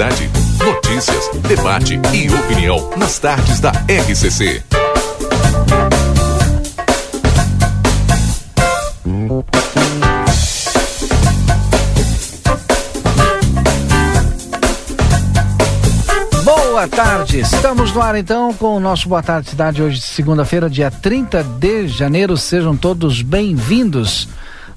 cidade. Notícias, debate e opinião nas tardes da RCC. Boa tarde, estamos no ar então com o nosso Boa Tarde Cidade, hoje segunda-feira, dia 30 de janeiro. Sejam todos bem-vindos.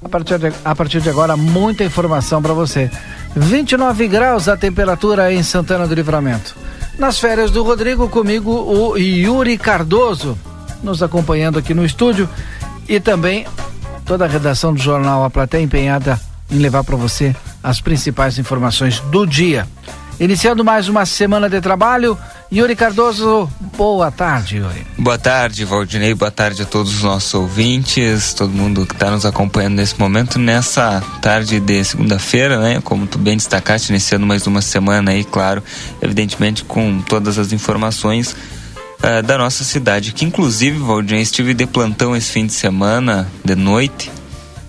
A partir de, a partir de agora, muita informação para você. 29 graus a temperatura em Santana do Livramento. Nas férias do Rodrigo, comigo o Yuri Cardoso, nos acompanhando aqui no estúdio e também toda a redação do jornal A Plateia empenhada em levar para você as principais informações do dia. Iniciando mais uma semana de trabalho, Yuri Cardoso, boa tarde, Yuri. Boa tarde, Valdinei, boa tarde a todos os nossos ouvintes, todo mundo que está nos acompanhando nesse momento, nessa tarde de segunda-feira, né? Como tu bem destacaste, iniciando mais uma semana aí, claro, evidentemente com todas as informações uh, da nossa cidade, que inclusive, Valdinei, estive de plantão esse fim de semana, de noite,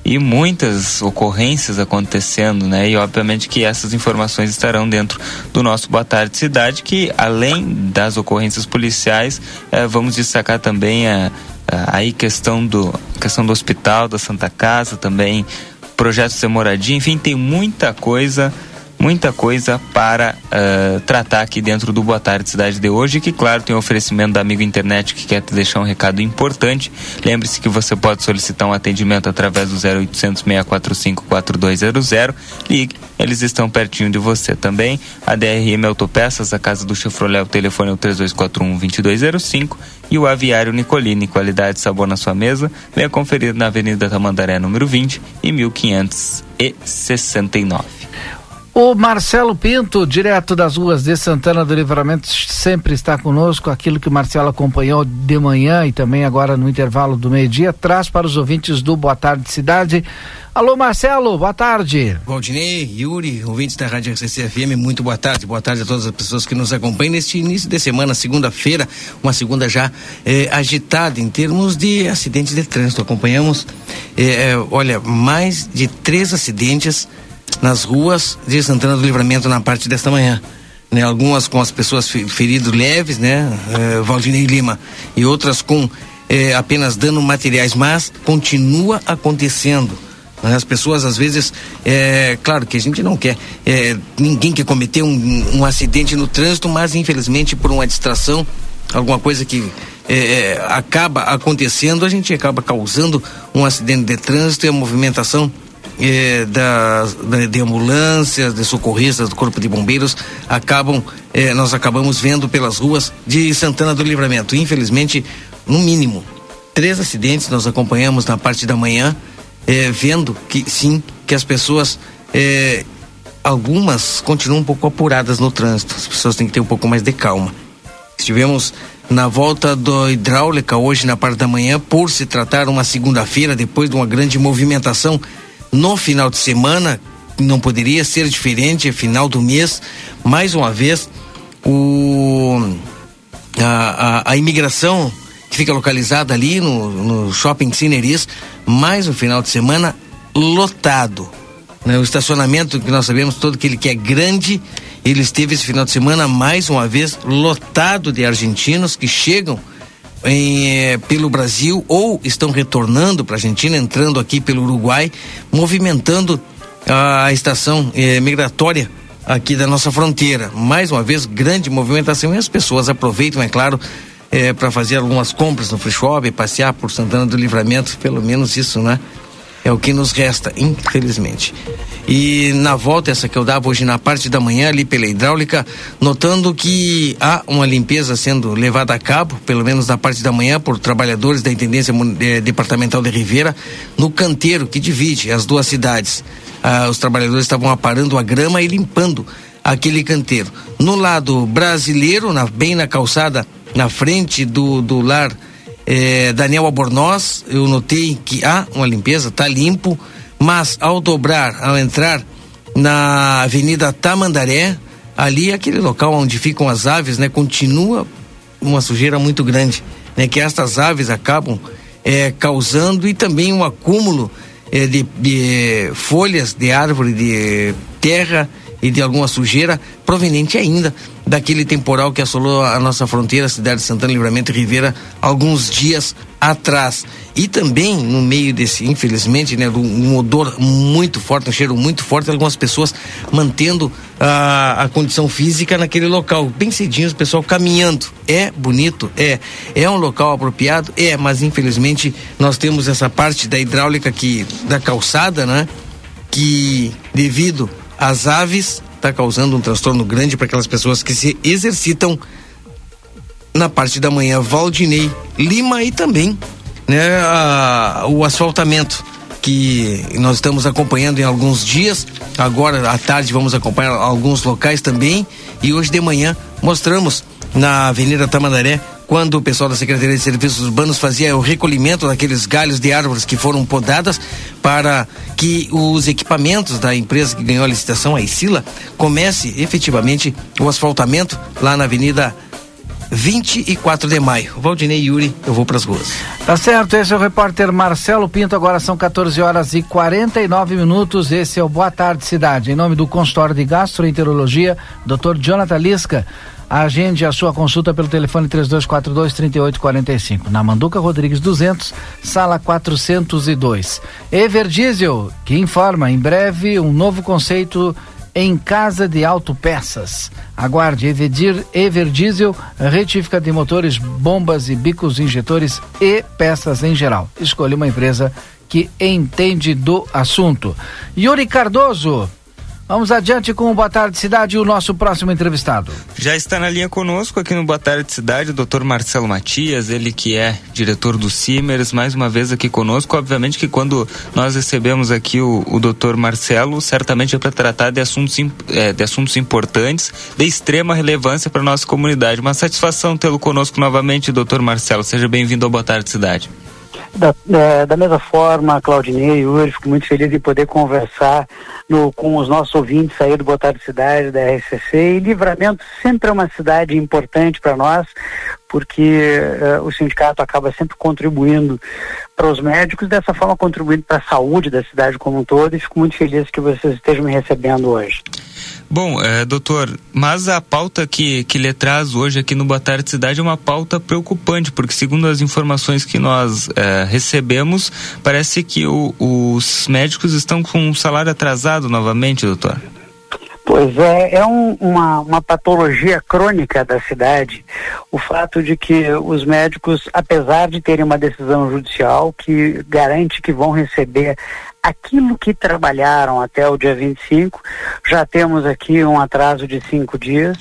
e muitas ocorrências acontecendo, né? E obviamente que essas informações estarão dentro do nosso Boa Tarde Cidade, que além das ocorrências policiais, eh, vamos destacar também a, a aí questão do questão do hospital, da Santa Casa, também projetos de moradia, enfim, tem muita coisa muita coisa para uh, tratar aqui dentro do Boa Tarde Cidade de hoje, que claro tem o oferecimento da Amigo Internet que quer te deixar um recado importante. Lembre-se que você pode solicitar um atendimento através do 0800 645 4200. Ligue, eles estão pertinho de você também. A DRM Autopeças, a casa do Chevrolet, o telefone é o 3241 2205 e o Aviário Nicolini, qualidade e sabor na sua mesa. Venha conferir na Avenida Tamandaré, número 20 e 1569. O Marcelo Pinto, direto das ruas de Santana do Livramento, sempre está conosco. Aquilo que o Marcelo acompanhou de manhã e também agora no intervalo do meio-dia, traz para os ouvintes do Boa Tarde Cidade. Alô, Marcelo, boa tarde. Valdinei, Yuri, ouvintes da Rádio RCC FM, muito boa tarde. Boa tarde a todas as pessoas que nos acompanham neste início de semana, segunda-feira, uma segunda já eh, agitada em termos de acidentes de trânsito. Acompanhamos, eh, eh, olha, mais de três acidentes nas ruas de Santana do Livramento na parte desta manhã. Né, algumas com as pessoas feridas leves, né, eh, Valdinei Lima, e outras com eh, apenas dano materiais, mas continua acontecendo. Né, as pessoas às vezes, é claro que a gente não quer, é, ninguém quer cometer um, um, acidente no trânsito, mas infelizmente por uma distração, alguma coisa que é, acaba acontecendo, a gente acaba causando um acidente de trânsito e a movimentação eh, das, de ambulâncias, de socorristas do Corpo de Bombeiros acabam, eh, nós acabamos vendo pelas ruas de Santana do Livramento. Infelizmente, no mínimo, três acidentes nós acompanhamos na parte da manhã, eh, vendo que sim, que as pessoas algumas continuam um pouco apuradas no trânsito. As pessoas têm que ter um pouco mais de calma. Estivemos na volta do hidráulica hoje na parte da manhã, por se tratar uma segunda-feira, depois de uma grande movimentação no final de semana, não poderia ser diferente, final do mês, mais uma vez, o, a, a, a imigração que fica localizada ali no, no shopping Cineris, mais um final de semana lotado. Né? O estacionamento que nós sabemos todo que ele que é grande, ele esteve esse final de semana mais uma vez lotado de argentinos que chegam em, eh, pelo Brasil ou estão retornando para a Argentina, entrando aqui pelo Uruguai, movimentando a estação eh, migratória aqui da nossa fronteira. Mais uma vez, grande movimentação e as pessoas aproveitam, é claro, eh, para fazer algumas compras no free shop, passear por Santana do Livramento, pelo menos isso, né? É o que nos resta, infelizmente. E na volta, essa que eu dava hoje na parte da manhã, ali pela hidráulica, notando que há uma limpeza sendo levada a cabo, pelo menos na parte da manhã, por trabalhadores da Intendência eh, Departamental de Ribeira, no canteiro que divide as duas cidades. Ah, os trabalhadores estavam aparando a grama e limpando aquele canteiro. No lado brasileiro, na, bem na calçada, na frente do, do lar eh, Daniel Albornoz, eu notei que há uma limpeza, está limpo mas ao dobrar, ao entrar na Avenida Tamandaré, ali aquele local onde ficam as aves, né, continua uma sujeira muito grande, né, que estas aves acabam é, causando e também um acúmulo é, de, de folhas de árvore, de terra e de alguma sujeira proveniente ainda daquele temporal que assolou a nossa fronteira, cidade de Santana Livramento e Ribeira, alguns dias atrás. E também, no meio desse, infelizmente, né, um odor muito forte, um cheiro muito forte, algumas pessoas mantendo a, a condição física naquele local. Bem cedinho, o pessoal caminhando. É bonito? É. É um local apropriado? É, mas infelizmente nós temos essa parte da hidráulica que, da calçada, né? Que devido às aves está causando um transtorno grande para aquelas pessoas que se exercitam na parte da manhã. Valdinei Lima e também né, a, o asfaltamento que nós estamos acompanhando em alguns dias. Agora à tarde vamos acompanhar alguns locais também. E hoje de manhã mostramos na Avenida Tamandaré quando o pessoal da Secretaria de Serviços Urbanos fazia o recolhimento daqueles galhos de árvores que foram podadas para que os equipamentos da empresa que ganhou a licitação, a Isila, comece efetivamente o asfaltamento lá na Avenida 24 de maio. Valdinei Yuri, eu vou para as ruas. Tá certo, esse é o repórter Marcelo Pinto. Agora são 14 horas e 49 minutos. Esse é o Boa Tarde Cidade. Em nome do consultório de gastroenterologia, Dr. Jonathan Lisca. Agende a sua consulta pelo telefone 3242-3845. Na Manduca Rodrigues 200, sala 402. Everdiesel, que informa em breve um novo conceito em casa de autopeças. Aguarde Everdir, Everdiesel, retífica de motores, bombas e bicos injetores e peças em geral. Escolha uma empresa que entende do assunto. Yuri Cardoso, Vamos adiante com o Boa Tarde Cidade e o nosso próximo entrevistado. Já está na linha conosco aqui no Boa Tarde Cidade o doutor Marcelo Matias, ele que é diretor do Simers, mais uma vez aqui conosco. Obviamente que quando nós recebemos aqui o, o doutor Marcelo, certamente é para tratar de assuntos, é, de assuntos importantes, de extrema relevância para a nossa comunidade. Uma satisfação tê-lo conosco novamente, doutor Marcelo. Seja bem-vindo ao Boa Tarde Cidade. Da, é, da mesma forma, Claudinei e Yuri, fico muito feliz em poder conversar no, com os nossos ouvintes aí do Boa Tarde Cidade, da RCC. E Livramento sempre é uma cidade importante para nós, porque uh, o sindicato acaba sempre contribuindo para os médicos, dessa forma contribuindo para a saúde da cidade como um todo. E fico muito feliz que vocês estejam me recebendo hoje. Bom, é, doutor, mas a pauta que, que lhe traz hoje aqui no Boa Tarde Cidade é uma pauta preocupante, porque segundo as informações que nós é, recebemos, parece que o, os médicos estão com um salário atrasado novamente, doutor. Pois é, é um, uma, uma patologia crônica da cidade o fato de que os médicos, apesar de terem uma decisão judicial que garante que vão receber aquilo que trabalharam até o dia 25, já temos aqui um atraso de cinco dias,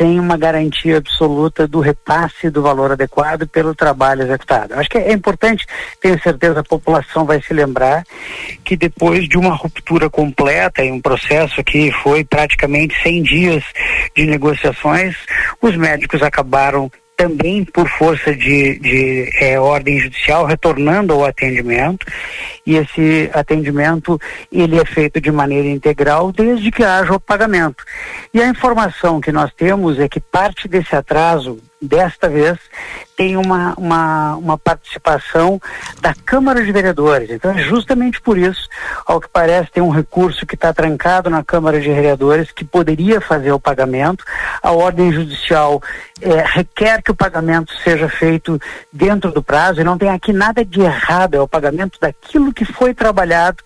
sem uma garantia absoluta do repasse do valor adequado pelo trabalho executado. Acho que é importante, tenho certeza a população vai se lembrar que depois de uma ruptura completa em um processo que foi praticamente 100 dias de negociações, os médicos acabaram também por força de, de é, ordem judicial, retornando ao atendimento. E esse atendimento ele é feito de maneira integral desde que haja o pagamento. E a informação que nós temos é que parte desse atraso desta vez tem uma, uma, uma, participação da Câmara de Vereadores. Então, é justamente por isso, ao que parece, tem um recurso que está trancado na Câmara de Vereadores que poderia fazer o pagamento. A ordem judicial é, requer que o pagamento seja feito dentro do prazo e não tem aqui nada de errado, é o pagamento daquilo que foi trabalhado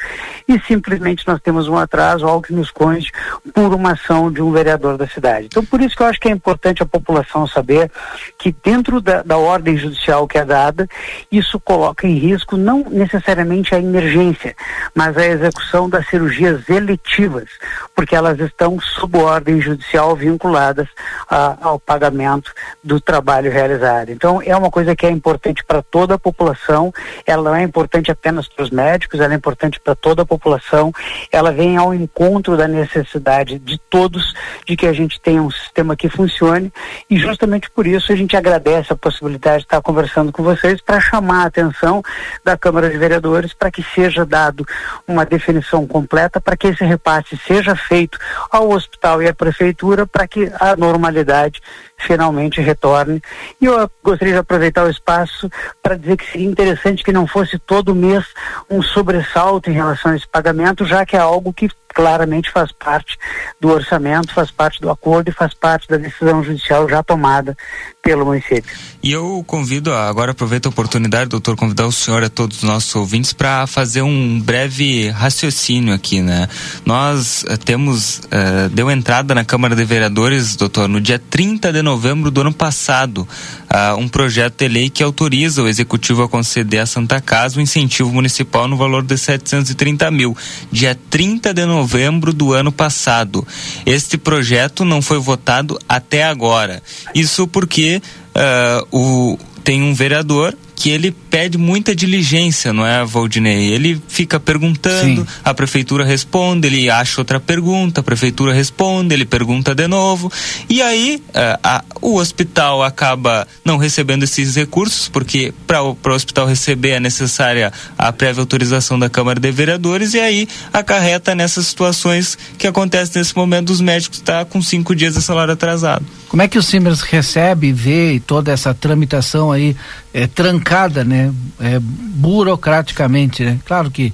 e simplesmente nós temos um atraso, algo que nos conste por uma ação de um vereador da cidade. Então, por isso que eu acho que é importante a população saber que dentro da, da ordem judicial que é dada, isso coloca em risco não necessariamente a emergência, mas a execução das cirurgias eletivas, porque elas estão sob ordem judicial vinculadas a, ao pagamento do trabalho realizado. Então, é uma coisa que é importante para toda a população, ela não é importante apenas para os médicos, ela é importante para toda a população, ela vem ao encontro da necessidade de todos de que a gente tenha um sistema que funcione e justamente por isso a gente agradece a possibilidade de estar conversando com vocês para chamar a atenção da Câmara de Vereadores para que seja dado uma definição completa para que esse repasse seja feito ao hospital e à prefeitura para que a normalidade finalmente retorne. E eu gostaria de aproveitar o espaço para dizer que seria interessante que não fosse todo mês um sobressalto em relação a esse pagamento, já que é algo que claramente faz parte do orçamento, faz parte do acordo e faz parte da decisão judicial já tomada pelo município. E eu convido, agora aproveito a oportunidade, doutor, convidar o senhor e todos os nossos ouvintes para fazer um breve raciocínio aqui, né? Nós uh, temos, uh, deu entrada na Câmara de Vereadores, doutor, no dia 30 de novembro do ano passado, uh, um projeto de lei que autoriza o Executivo a conceder à Santa Casa o um incentivo municipal no valor de 730 mil, dia 30 de novembro do ano passado. Este projeto não foi votado até agora. Isso porque uh, o, tem um vereador que ele pede muita diligência, não é, Valdinei? Ele fica perguntando, Sim. a prefeitura responde, ele acha outra pergunta, a prefeitura responde, ele pergunta de novo. E aí uh, a, o hospital acaba não recebendo esses recursos, porque para o hospital receber é necessária a prévia autorização da Câmara de Vereadores, e aí acarreta nessas situações que acontecem nesse momento dos médicos estar tá com cinco dias de salário atrasado. Como é que o Simers recebe e vê toda essa tramitação aí é, trancada, né? É, burocraticamente, né? Claro que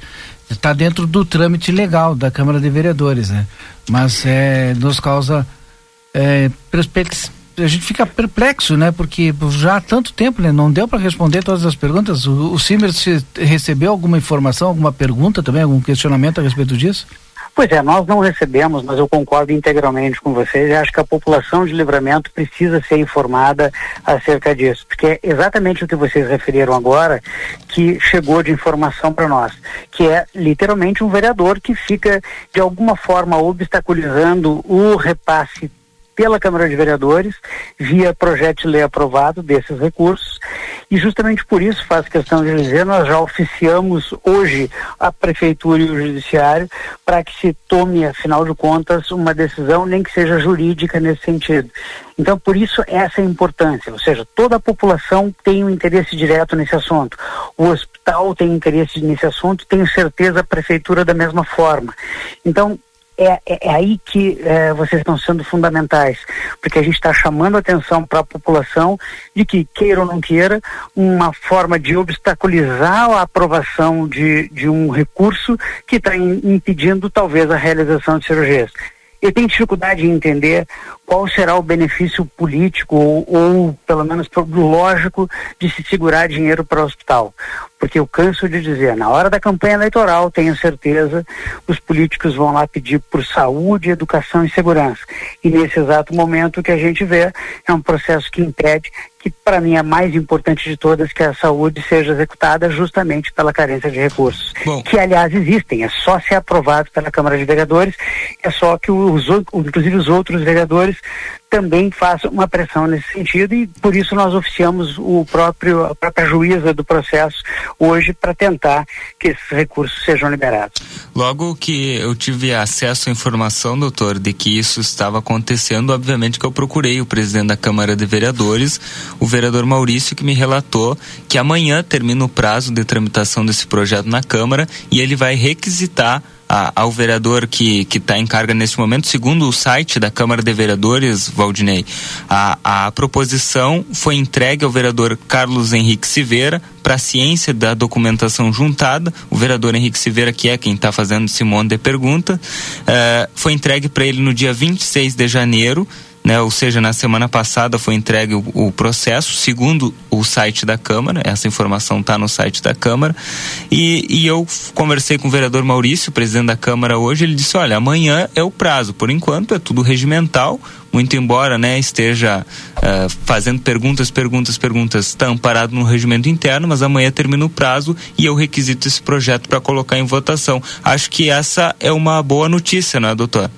está dentro do trâmite legal da Câmara de Vereadores, né? Mas é, nos causa é, a gente fica perplexo, né? Porque já há tanto tempo, né? Não deu para responder todas as perguntas. O, o recebeu alguma informação, alguma pergunta também, algum questionamento a respeito disso? Pois é, nós não recebemos, mas eu concordo integralmente com vocês. E acho que a população de livramento precisa ser informada acerca disso, porque é exatamente o que vocês referiram agora que chegou de informação para nós, que é literalmente um vereador que fica de alguma forma obstaculizando o repasse pela Câmara de Vereadores, via projeto de lei aprovado desses recursos, e justamente por isso faz questão de dizer, nós já oficiamos hoje a Prefeitura e o Judiciário para que se tome, afinal de contas, uma decisão, nem que seja jurídica nesse sentido. Então, por isso, essa é a importância, ou seja, toda a população tem um interesse direto nesse assunto. O hospital tem interesse nesse assunto, tenho certeza a Prefeitura da mesma forma. Então, é, é, é, aí que é, vocês estão sendo fundamentais, porque a gente está chamando atenção para a população de que, queira ou não queira, uma forma de obstaculizar a aprovação de, de um recurso que está impedindo talvez a realização de cirurgias. Eu tenho dificuldade em entender qual será o benefício político ou, ou pelo menos lógico de se segurar dinheiro para o hospital. Porque eu canso de dizer, na hora da campanha eleitoral, tenho certeza, os políticos vão lá pedir por saúde, educação e segurança. E nesse exato momento o que a gente vê é um processo que impede que para mim é a mais importante de todas, que a saúde seja executada justamente pela carência de recursos. Bom. Que, aliás, existem, é só ser aprovado pela Câmara de Vereadores, é só que os, inclusive os outros vereadores também faça uma pressão nesse sentido e por isso nós oficiamos o próprio a própria juíza do processo hoje para tentar que esses recursos sejam liberados. Logo que eu tive acesso à informação, doutor, de que isso estava acontecendo, obviamente que eu procurei o presidente da Câmara de Vereadores, o vereador Maurício, que me relatou que amanhã termina o prazo de tramitação desse projeto na Câmara e ele vai requisitar a, ao vereador que está em carga nesse momento, segundo o site da Câmara de Vereadores, Valdinei, a, a proposição foi entregue ao vereador Carlos Henrique Silveira para ciência da documentação juntada. O vereador Henrique Silveira, que é quem está fazendo esse monte de pergunta, eh, foi entregue para ele no dia 26 de janeiro né? Ou seja, na semana passada foi entregue o, o processo, segundo o site da Câmara, essa informação está no site da Câmara, e, e eu conversei com o vereador Maurício, presidente da Câmara hoje, ele disse, olha, amanhã é o prazo, por enquanto é tudo regimental, muito embora né, esteja uh, fazendo perguntas, perguntas, perguntas, está amparado no regimento interno, mas amanhã termina o prazo e eu requisito esse projeto para colocar em votação. Acho que essa é uma boa notícia, né, doutor?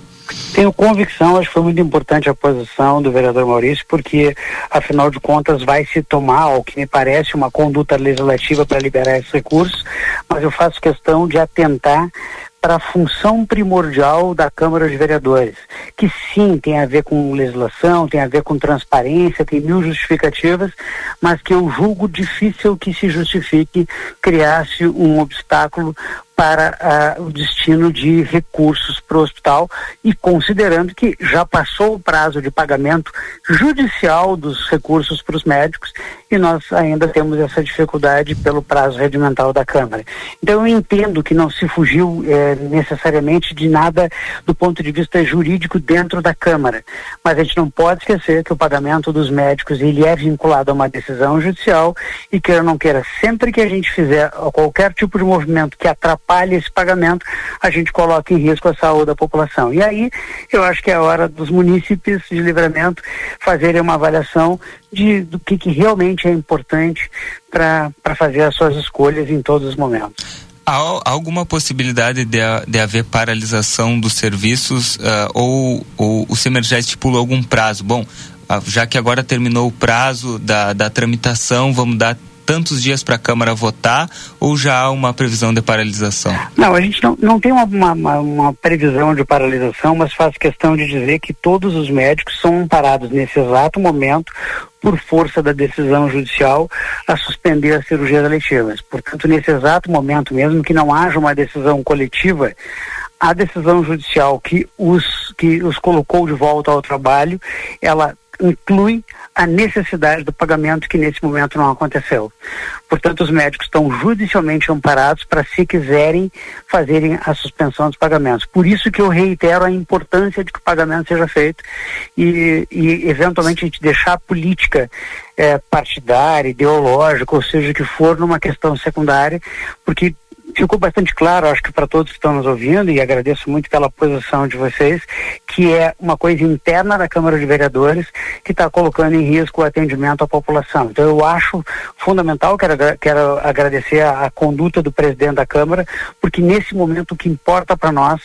Tenho convicção, acho que foi muito importante a posição do vereador Maurício, porque, afinal de contas, vai se tomar, o que me parece, uma conduta legislativa para liberar esses recursos, mas eu faço questão de atentar para a função primordial da Câmara de Vereadores, que sim tem a ver com legislação, tem a ver com transparência, tem mil justificativas, mas que eu julgo difícil que se justifique criar-se um obstáculo para uh, o destino de recursos para o hospital e considerando que já passou o prazo de pagamento judicial dos recursos para os médicos e nós ainda temos essa dificuldade pelo prazo regimental da Câmara. Então eu entendo que não se fugiu eh, necessariamente de nada do ponto de vista jurídico dentro da Câmara, mas a gente não pode esquecer que o pagamento dos médicos ele é vinculado a uma decisão judicial e queira ou não queira, sempre que a gente fizer qualquer tipo de movimento que atrapalhe esse pagamento, a gente coloca em risco a saúde da população. E aí eu acho que é hora dos munícipes de livramento fazerem uma avaliação de, do que, que realmente é importante para fazer as suas escolhas em todos os momentos. Há alguma possibilidade de, de haver paralisação dos serviços uh, ou, ou o já estipulou algum prazo? Bom, uh, já que agora terminou o prazo da, da tramitação, vamos dar tantos dias para a Câmara votar ou já há uma previsão de paralisação? Não, a gente não, não tem uma, uma, uma, previsão de paralisação, mas faz questão de dizer que todos os médicos são parados nesse exato momento por força da decisão judicial a suspender as cirurgias eletivas. Portanto, nesse exato momento, mesmo que não haja uma decisão coletiva, a decisão judicial que os que os colocou de volta ao trabalho, ela inclui a necessidade do pagamento que nesse momento não aconteceu. Portanto, os médicos estão judicialmente amparados para, se quiserem, fazerem a suspensão dos pagamentos. Por isso que eu reitero a importância de que o pagamento seja feito e, e eventualmente, a gente deixar a política é, partidária, ideológica, ou seja, que for numa questão secundária, porque ficou bastante claro, acho que para todos que estão nos ouvindo, e agradeço muito pela posição de vocês, que é uma coisa interna da Câmara de Vereadores que está colocando em risco o atendimento à população. Então eu acho fundamental, quero, quero agradecer a, a conduta do presidente da Câmara, porque nesse momento o que importa para nós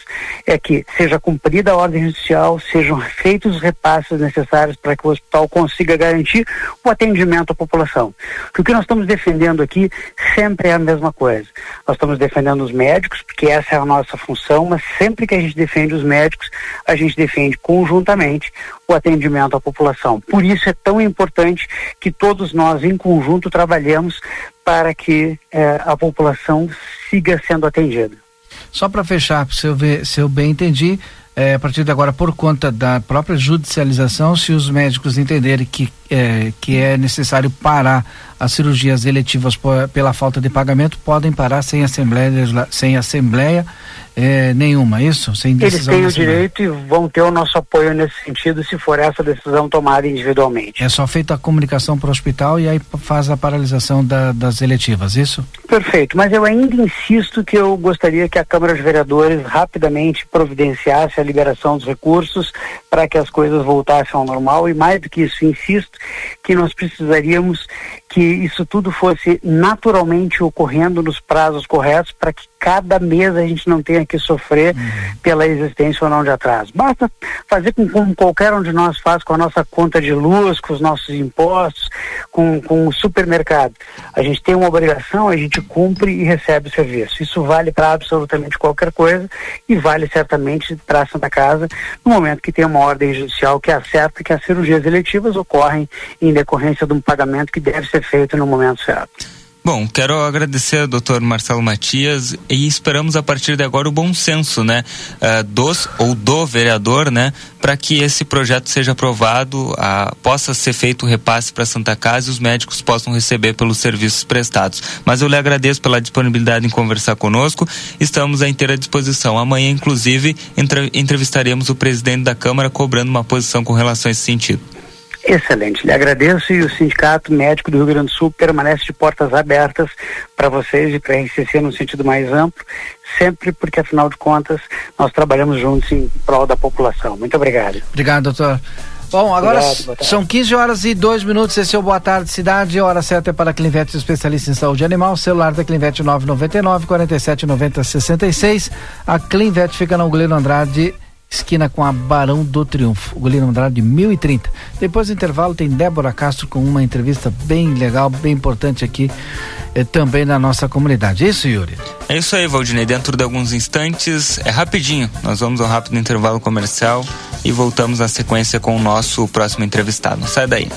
é que seja cumprida a ordem judicial, sejam feitos os repasses necessários para que o hospital consiga garantir o atendimento à população. Porque o que nós estamos defendendo aqui sempre é a mesma coisa. Nós estamos estamos defendendo os médicos, porque essa é a nossa função, mas sempre que a gente defende os médicos, a gente defende conjuntamente o atendimento à população. Por isso é tão importante que todos nós, em conjunto, trabalhemos para que eh, a população siga sendo atendida. Só para fechar, se eu, ver, se eu bem entendi, é, a partir de agora, por conta da própria judicialização, se os médicos entenderem que, é, que é necessário parar as cirurgias eletivas por, pela falta de pagamento, podem parar sem assembleia, sem assembleia é, nenhuma, isso? Sem decisão Eles têm o direito e vão ter o nosso apoio nesse sentido se for essa decisão tomada individualmente. É só feita a comunicação para o hospital e aí faz a paralisação da, das eletivas, isso? Perfeito, mas eu ainda insisto que eu gostaria que a Câmara de Vereadores rapidamente providenciasse a liberação dos recursos para que as coisas voltassem ao normal e mais do que isso, insisto que nós precisaríamos que isso tudo fosse naturalmente ocorrendo nos prazos corretos para que cada mês a gente não tenha que sofrer uhum. pela existência ou não de atraso. Basta fazer com, como qualquer um de nós faz com a nossa conta de luz, com os nossos impostos, com, com o supermercado. A gente tem uma obrigação, a gente cumpre e recebe o serviço. Isso vale para absolutamente qualquer coisa e vale certamente para a Santa Casa no momento que tem uma ordem judicial que acerta que as cirurgias eletivas ocorrem em decorrência de um pagamento que deve ser feito no momento certo. Bom, quero agradecer ao doutor Marcelo Matias e esperamos a partir de agora o bom senso, né, uh, dos ou do vereador, né, para que esse projeto seja aprovado, possa ser feito o repasse para Santa Casa e os médicos possam receber pelos serviços prestados. Mas eu lhe agradeço pela disponibilidade em conversar conosco, estamos à inteira disposição. Amanhã, inclusive, entre, entrevistaremos o presidente da Câmara cobrando uma posição com relação a esse sentido. Excelente, lhe agradeço e o Sindicato Médico do Rio Grande do Sul permanece de portas abertas para vocês e para a RCC no sentido mais amplo, sempre porque afinal de contas nós trabalhamos juntos em prol da população. Muito obrigado. Obrigado, doutor. Bom, agora Obrigado, são 15 horas e 2 minutos. Esse é o Boa Tarde Cidade. Hora certa é para a Clinvet, especialista em saúde animal. Celular da Clinvet 999 47 90 66. A Clinvet fica na Uglino Andrade esquina com a Barão do Triunfo, o Goleiro Andrade de 1030. Depois do intervalo tem Débora Castro com uma entrevista bem legal, bem importante aqui eh, também na nossa comunidade. É isso, Yuri? É isso aí, Valdinei. Dentro de alguns instantes, é rapidinho. Nós vamos ao rápido intervalo comercial e voltamos na sequência com o nosso próximo entrevistado. Sai daí.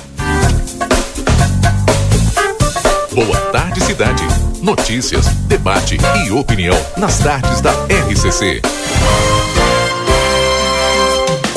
Boa tarde, cidade. Notícias, debate e opinião nas tardes da RCC.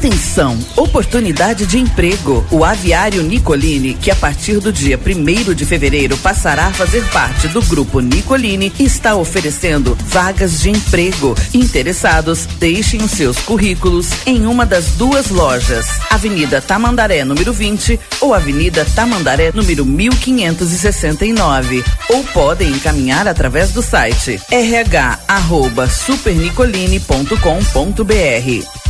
Atenção, oportunidade de emprego. O aviário Nicolini, que a partir do dia 1 de fevereiro passará a fazer parte do grupo Nicolini, está oferecendo vagas de emprego. Interessados, deixem os seus currículos em uma das duas lojas, Avenida Tamandaré, número 20, ou Avenida Tamandaré, número 1569. Ou podem encaminhar através do site rh@supernicolini.com.br.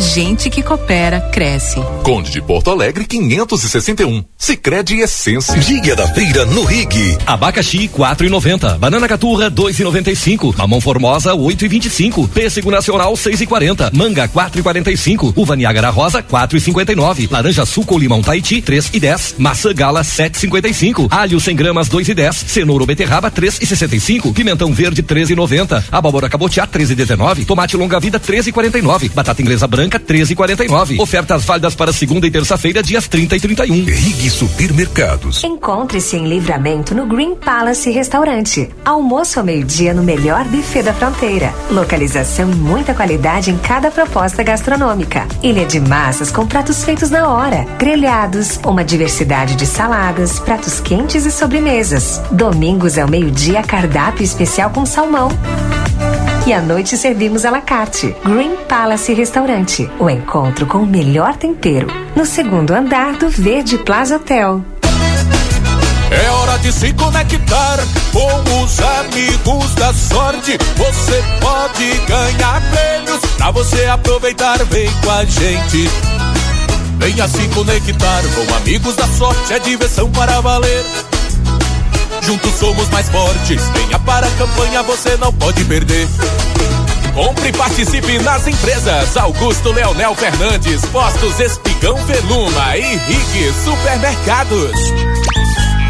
gente que coopera cresce. Conde de Porto Alegre 561. Sicredi Essência. Dia da feira no Rig. Abacaxi 4,90. Banana caturra 2,95. Mamão formosa 8,25. Pêssego nacional 6,40. Manga 4,45. Uva Niagara rosa 4,59. Laranja suco limão Tahiti 3,10. Maçã gala 7,55. Alho 100 gramas 2,10. Cenoura ou beterraba 3,65. Pimentão verde 13,90. Abóbora cabotiá 13,19. Tomate longa vida 13,49. Batata inglesa branca 13,49. Ofertas válidas para segunda e terça-feira, dias 30 e 31. Rig Supermercados. Encontre-se em livramento no Green Palace Restaurante. Almoço ao meio-dia no melhor buffet da fronteira. Localização e muita qualidade em cada proposta gastronômica. Ilha de massas com pratos feitos na hora, grelhados, uma diversidade de saladas, pratos quentes e sobremesas. Domingos ao meio-dia, cardápio especial com salmão. E à noite servimos à la carte. Green Palace Restaurante. O encontro com o melhor tempero. No segundo andar do Verde Plaza Hotel. É hora de se conectar com os amigos da sorte. Você pode ganhar prêmios pra você aproveitar. Vem com a gente. Venha se conectar com amigos da sorte. É diversão para valer. Juntos somos mais fortes. Venha para a campanha, você não pode perder. Compre e participe nas empresas Augusto Leonel Fernandes, Postos Espigão Veluma e Rig Supermercados.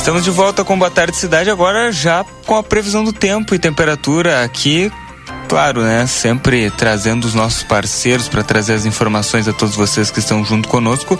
Estamos de volta com Boa Tarde Cidade, agora já com a previsão do tempo e temperatura aqui. Claro, né? Sempre trazendo os nossos parceiros para trazer as informações a todos vocês que estão junto conosco.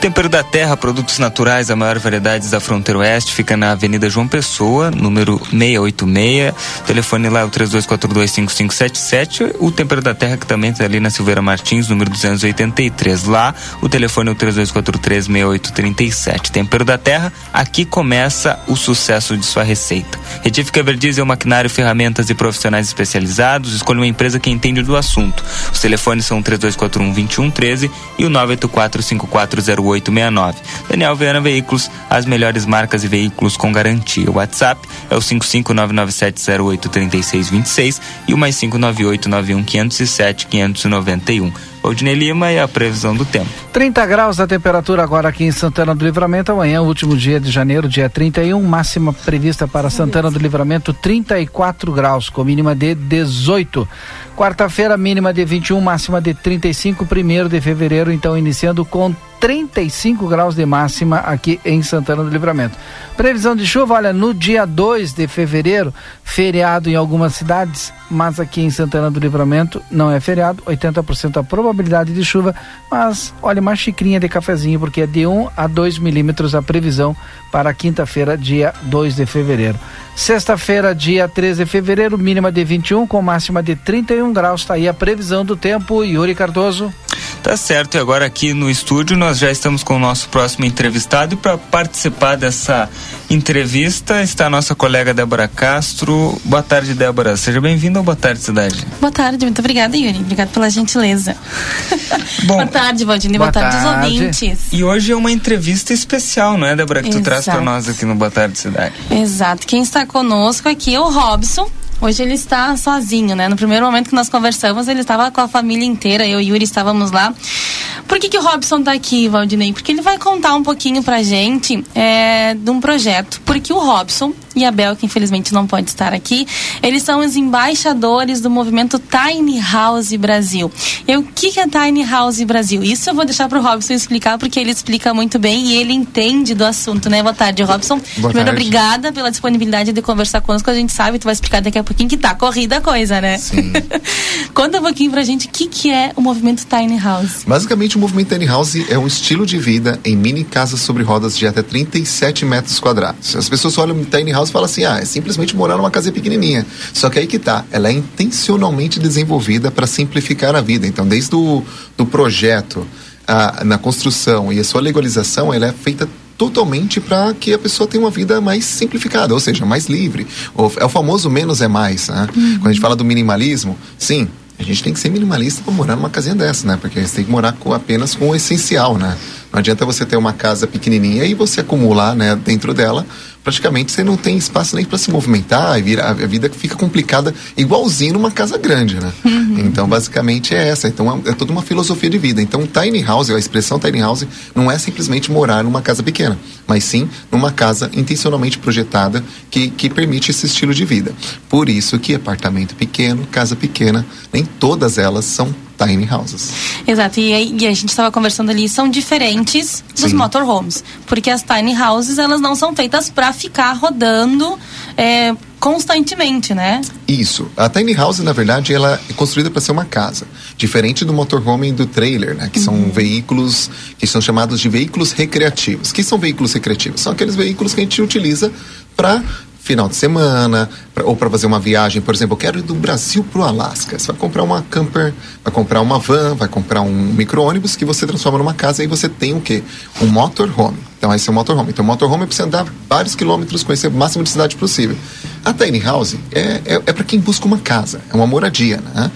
Tempero da Terra, produtos naturais, a maior variedade da fronteira oeste, fica na Avenida João Pessoa, número 686. O telefone lá é o 32425577. O Tempero da Terra, que também está ali na Silveira Martins, número 283. Lá, o telefone é o 32436837. Tempero da Terra, aqui começa o sucesso de sua receita. Retífica Verdiesel, maquinário, ferramentas e profissionais especializados. Escolha uma empresa que entende do assunto. Os telefones são o 3241 2113 e o 984 5408 5869. Daniel Viana Veículos, as melhores marcas e veículos com garantia. O WhatsApp é o 55997083626 e o mais 59891507591. Valdinei Lima e a previsão do tempo. 30 graus a temperatura agora aqui em Santana do Livramento. Amanhã, último dia de janeiro, dia 31. Máxima prevista para Santana do Livramento, 34 graus, com mínima de 18. Quarta-feira, mínima de 21, máxima de 35. Primeiro de fevereiro, então, iniciando com 35 graus de máxima aqui em Santana do Livramento. Previsão de chuva, olha, no dia 2 de fevereiro, feriado em algumas cidades, mas aqui em Santana do Livramento não é feriado, 80% a probabilidade de chuva, mas olha, uma xicrinha de cafezinho, porque é de 1 a 2 milímetros a previsão para quinta-feira, dia 2 de fevereiro. Sexta-feira, dia 13 de fevereiro, mínima de 21, com máxima de 31 graus. Está aí a previsão do tempo. Yuri Cardoso. Tá certo, e agora aqui no estúdio nós já estamos com o nosso próximo entrevistado e para participar dessa entrevista está a nossa colega Débora Castro. Boa tarde, Débora. Seja bem-vinda ao Boa Tarde Cidade. Boa tarde, muito obrigada, Yuri. Obrigada pela gentileza. Bom, boa tarde, Valdine. Boa, boa tarde, tarde aos ouvintes. E hoje é uma entrevista especial, não é, Débora, que Exato. tu traz para nós aqui no Boa Tarde Cidade. Exato. Quem está conosco aqui é o Robson. Hoje ele está sozinho, né? No primeiro momento que nós conversamos, ele estava com a família inteira, eu e Yuri estávamos lá. Por que, que o Robson está aqui, Valdinei? Porque ele vai contar um pouquinho pra gente é, de um projeto. Porque o Robson e a Bel, que infelizmente não pode estar aqui, eles são os embaixadores do movimento Tiny House Brasil. E o que, que é Tiny House Brasil? Isso eu vou deixar pro Robson explicar, porque ele explica muito bem e ele entende do assunto, né? Boa tarde, Robson. Boa Primeiro, tarde. obrigada pela disponibilidade de conversar conosco. A gente sabe, tu vai explicar daqui a pouquinho que tá corrida a coisa, né? Sim. Conta um pouquinho pra gente o que, que é o movimento Tiny House. Basicamente, o movimento Tiny House é um estilo de vida em mini casas sobre rodas de até 37 metros quadrados. As pessoas olham Tiny House e falam assim: ah, é simplesmente morar numa casa pequenininha. Só que aí que tá, ela é intencionalmente desenvolvida para simplificar a vida. Então, desde o do projeto, a, na construção e a sua legalização, ela é feita totalmente para que a pessoa tenha uma vida mais simplificada, ou seja, mais livre. é o famoso menos é mais. Né? Uhum. Quando a gente fala do minimalismo, sim, a gente tem que ser minimalista para morar numa casinha dessa, né? Porque você tem que morar com, apenas com o essencial, né? Não adianta você ter uma casa pequenininha e você acumular, né, dentro dela praticamente você não tem espaço nem para se movimentar e vira, a vida fica complicada igualzinho numa casa grande, né? Uhum. Então, basicamente é essa. Então, é, é, toda uma filosofia de vida. Então, tiny house, a expressão tiny house, não é simplesmente morar numa casa pequena, mas sim numa casa intencionalmente projetada que, que permite esse estilo de vida. Por isso que apartamento pequeno, casa pequena, nem todas elas são tiny houses. Exato, e, e a gente estava conversando ali, são diferentes dos Sim. motorhomes, porque as tiny houses elas não são feitas para ficar rodando é, constantemente, né? Isso. A tiny house, na verdade, ela é construída para ser uma casa, diferente do motorhome e do trailer, né? Que uhum. são veículos que são chamados de veículos recreativos. que são veículos recreativos? São aqueles veículos que a gente utiliza para final de semana, pra, ou para fazer uma viagem, por exemplo, eu quero ir do Brasil para o Alasca. Você vai comprar uma camper, vai comprar uma van, vai comprar um micro-ônibus que você transforma numa casa e você tem o quê? Um motorhome. Então, esse é o motorhome. Então, o motorhome é para você andar vários quilômetros, conhecer o máximo de cidade possível. A tiny house é, é, é para quem busca uma casa, é uma moradia, né?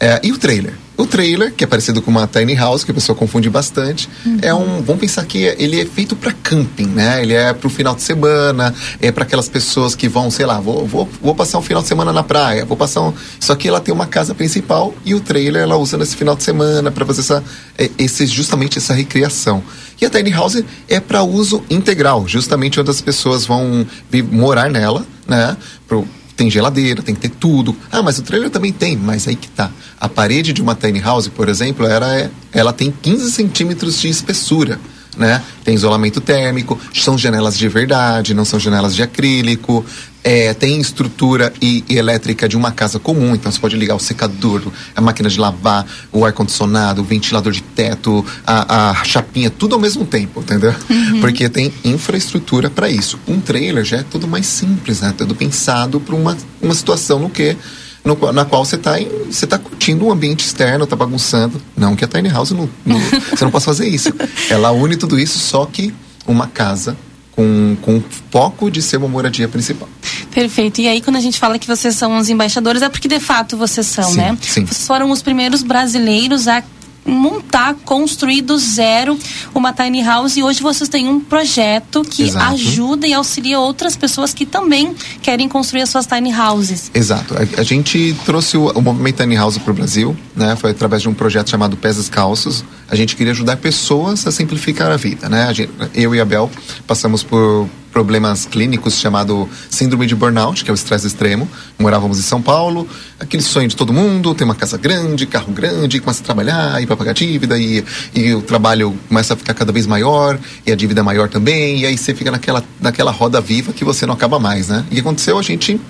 É, e o trailer? O trailer, que é parecido com uma tiny house, que a pessoa confunde bastante, uhum. é um. Vamos pensar que ele é feito para camping, né? Ele é para o final de semana, é para aquelas pessoas que vão, sei lá, vou, vou, vou passar um final de semana na praia, vou passar um. Só que ela tem uma casa principal e o trailer ela usa nesse final de semana para fazer essa, é, esse, justamente essa recriação. E a tiny house é para uso integral, justamente onde as pessoas vão morar nela, né? Pro, tem geladeira, tem que ter tudo. Ah, mas o trailer também tem, mas aí que tá. A parede de uma tiny house, por exemplo, era, ela tem 15 centímetros de espessura. Né? Tem isolamento térmico, são janelas de verdade, não são janelas de acrílico, é, tem estrutura e, e, elétrica de uma casa comum, então você pode ligar o secador, a máquina de lavar, o ar-condicionado, o ventilador de teto, a, a, chapinha, tudo ao mesmo tempo, entendeu? Uhum. Porque tem infraestrutura para isso. Um trailer já é tudo mais simples, né? Tudo pensado para uma, uma situação no que no, na qual você está você tá curtindo um ambiente externo, está bagunçando. Não que a tiny house não, não você não possa fazer isso. Ela une tudo isso, só que uma casa com, com foco de ser uma moradia principal. Perfeito. E aí, quando a gente fala que vocês são os embaixadores, é porque de fato vocês são, sim, né? Sim. Vocês foram os primeiros brasileiros a montar, construir do zero uma tiny house e hoje vocês têm um projeto que Exato. ajuda e auxilia outras pessoas que também querem construir as suas tiny houses. Exato. A, a gente trouxe o, o movimento Tiny House para o Brasil, né? Foi através de um projeto chamado Pés Descalços. A gente queria ajudar pessoas a simplificar a vida, né? A gente- eu e a Bel passamos por problemas clínicos chamado síndrome de burnout, que é o estresse extremo. Morávamos em São Paulo, aquele sonho de todo mundo, ter uma casa grande, carro grande, começa a trabalhar, ir para pagar dívida e, e o trabalho começa a ficar cada vez maior e a dívida é maior também e aí você fica naquela, naquela roda viva que você não acaba mais, né? E aconteceu? A gente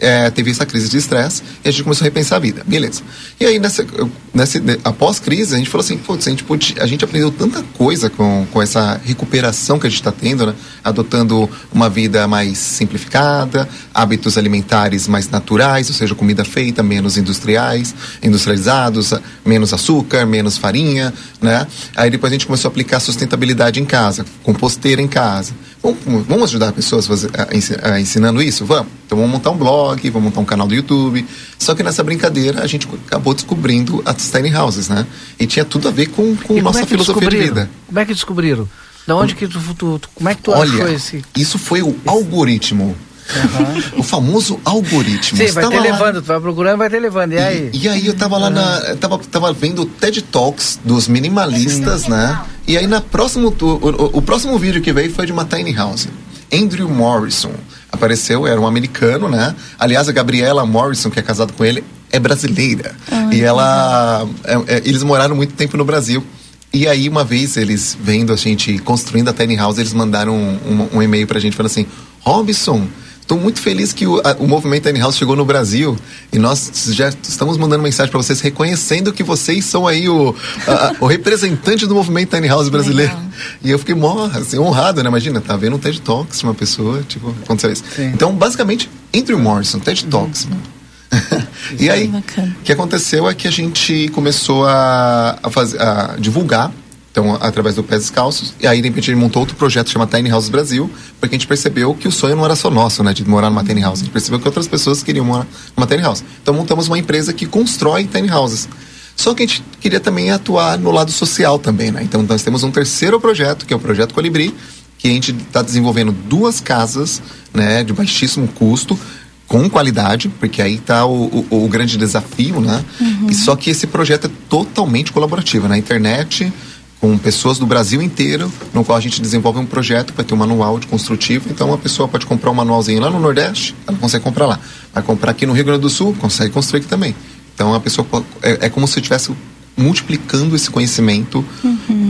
é, teve essa crise de estresse e a gente começou a repensar a vida, beleza. E aí, nessa, nessa, após crise, a gente falou assim, putz, a gente, a gente aprendeu tanta coisa com, com essa recuperação que a gente está tendo, né? Adotando uma vida mais simplificada, hábitos alimentares mais naturais, ou seja, comida feita, menos industriais, industrializados, menos açúcar, menos farinha, né? Aí depois a gente começou a aplicar sustentabilidade em casa, composteira em casa. Vamos, vamos ajudar pessoas fazer- ensinando isso? Vamos. Então vamos montar um blog, vamos montar um canal do YouTube. Só que nessa brincadeira a gente acabou descobrindo as tiny houses, né? E tinha tudo a ver com, com E nossa é filosofia de vida. Como é que descobriram? Da onde que tu, tu- tu- como é que tu Olha, achou esse? isso foi o algoritmo. o famoso algoritmo. Sim, vai Estava ter lá- levando, tu vai procurando, vai ter levando. E aí? E aí eu tava lá na. eu Tava, tava vendo o TED Talks dos minimalistas, né? E aí na próximo, o, o, o próximo vídeo que veio foi de uma tiny house. Andrew Morrison apareceu, era um americano, né? Aliás, a Gabriela Morrison, que é casada com ele, é brasileira. e ela. é- é- eles moraram muito tempo no Brasil. E aí, uma vez, eles vendo a gente construindo a tiny house, eles mandaram um, um, um e-mail pra gente falando assim: Robson, Estou muito feliz que o, a- o movimento Tiny House chegou no Brasil e nós já estamos mandando mensagem para vocês reconhecendo que vocês são aí o, a- o representante do movimento Tiny House brasileiro. E eu fiquei mó, assim, honrado, né? Imagina, tá vendo um TED Talks uma pessoa, tipo, aconteceu isso. Então, basicamente, Andrew Morrison, TED Talks. mano. e aí, o que aconteceu é que a gente começou a, a, fazer, a divulgar, então, através do Pés Descalços, e aí, de repente, a gente montou outro projeto chamado Tiny House Brasil, porque a gente percebeu que o sonho não era só nosso, né, de morar numa tiny house. A gente percebeu que outras pessoas queriam morar numa tiny house. Então, montamos uma empresa que constrói tiny houses. Só que a gente queria também atuar no lado social também, né? Então, nós temos um terceiro projeto, que é o Projeto Colibri, que a gente está desenvolvendo duas casas, né, de baixíssimo custo, com qualidade, porque aí está o, o, o grande desafio, né? E só que esse projeto é totalmente colaborativo na internet, com pessoas do Brasil inteiro, no qual a gente desenvolve um projeto para ter um manual de construtivo. Então, uma pessoa pode comprar um manualzinho lá no Nordeste, ela consegue comprar lá. Vai comprar aqui no Rio Grande do Sul, consegue construir aqui também. Então, a pessoa pode- é, é como se estivesse multiplicando esse conhecimento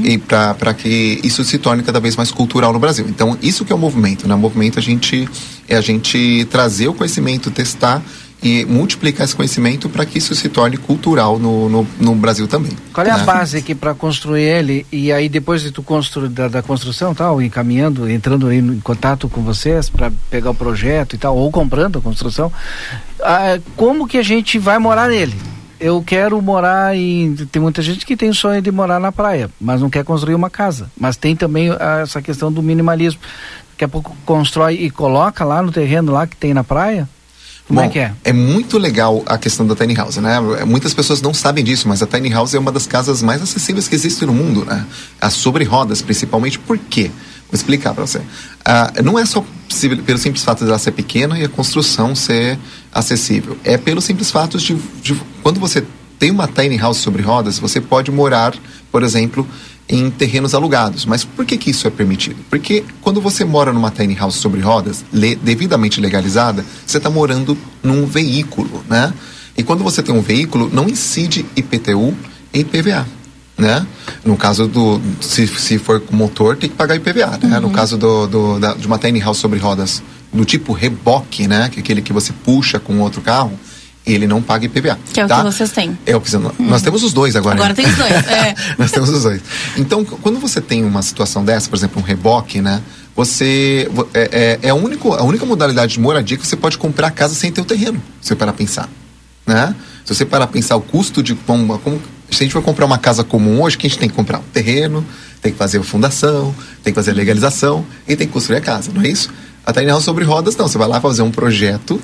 e para que isso se torne cada vez mais cultural no Brasil. Então, isso que é o movimento, né? O movimento a gente é a gente trazer o conhecimento, testar e multiplicar esse conhecimento para que isso se torne cultural no, no, no Brasil também. Qual é a né? base aqui para construir ele? E aí depois de tu construir da, da construção tal, encaminhando, entrando em contato com vocês para pegar o projeto e tal, ou comprando a construção, ah, como que a gente vai morar nele? Eu quero morar em. Tem muita gente que tem o sonho de morar na praia, mas não quer construir uma casa. Mas tem também ah, essa questão do minimalismo. Daqui a pouco constrói e coloca lá no terreno lá que tem na praia. Como é Bom, que é? É muito legal a questão da tiny house, né? Muitas pessoas não sabem disso, mas a tiny house é uma das casas mais acessíveis que existe no mundo, né? As sobre rodas, principalmente. Por quê? Vou explicar para você. Ah, não é só pelo simples fato dela ser pequena e a construção ser acessível. É pelo simples fato de, de quando você tem uma tiny house sobre rodas, você pode morar, por exemplo, em terrenos alugados. Mas por que, que isso é permitido? Porque quando você mora numa tiny house sobre rodas, le- devidamente legalizada, você está morando num veículo, né? E quando você tem um veículo, não incide IPTU e IPVA. Né? No caso do. Se, se for com motor, tem que pagar IPVA. Né? No caso do, do- da- de uma tiny house sobre rodas do tipo reboque, né? Que é aquele que você puxa com outro carro, ele não paga IPVA. Que é o tá? que vocês têm. É o que você- Nós temos os dois agora. Agora né? tem os dois. É. Nós temos os dois. Então, quando você tem uma situação dessa, por exemplo, um reboque, né? Você. vo- É, é, é a, único, a única modalidade de moradia que você pode comprar casa sem ter o terreno, se você parar a pensar. Né? Se você parar a pensar o custo de. Como, como- se a gente for comprar uma casa comum hoje, o que a gente tem que comprar? Um terreno, tem que fazer a fundação, tem que fazer a legalização e tem que construir a casa, não é isso? A Tiny House sobre rodas, não. Você vai lá fazer um projeto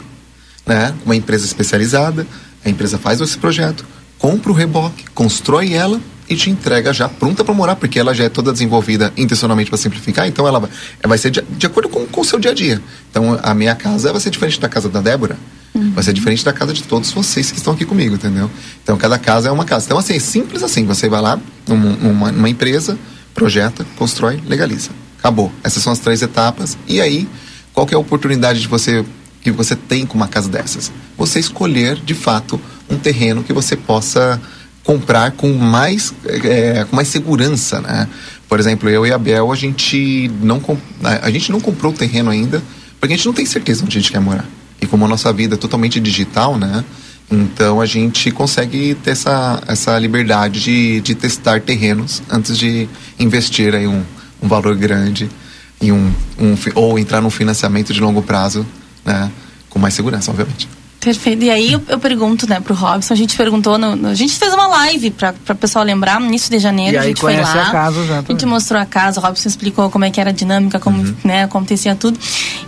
né? Uma empresa especializada, a empresa faz esse projeto, compra o reboque, constrói ela e te entrega já pronta para morar, porque ela já é toda desenvolvida intencionalmente para simplificar, então ela vai, vai ser de, de acordo com, com o seu dia a dia. Então a minha casa vai ser diferente da casa da Débora. Vai ser diferente da casa de todos vocês que estão aqui comigo, entendeu? Então cada casa é uma casa. Então assim, é simples assim, você vai lá numa, numa, numa empresa, projeta, constrói, legaliza. Acabou. Essas são as três etapas. E aí, qual que é a oportunidade de você que você tem com uma casa dessas? Você escolher, de fato, um terreno que você possa comprar com mais, é, com mais segurança, né? Por exemplo, eu e a Bel, a gente não, a gente não comprou o terreno ainda, porque a gente não tem certeza onde a gente quer morar. E como a nossa vida é totalmente digital, né? Então a gente consegue ter essa, essa liberdade de, de testar terrenos antes de investir aí um, um valor grande em um, um ou entrar num financiamento de longo prazo, né? Com mais segurança, obviamente. Perfeito. E aí eu, eu pergunto, né, pro Robson, a gente perguntou, no, no- a gente fez uma live pra, pra pessoal lembrar, no início de janeiro, E a aí gente foi lá. a casa já a gente mostrou a casa, o Robson explicou como é que era a dinâmica, como Uhum. né, acontecia tudo.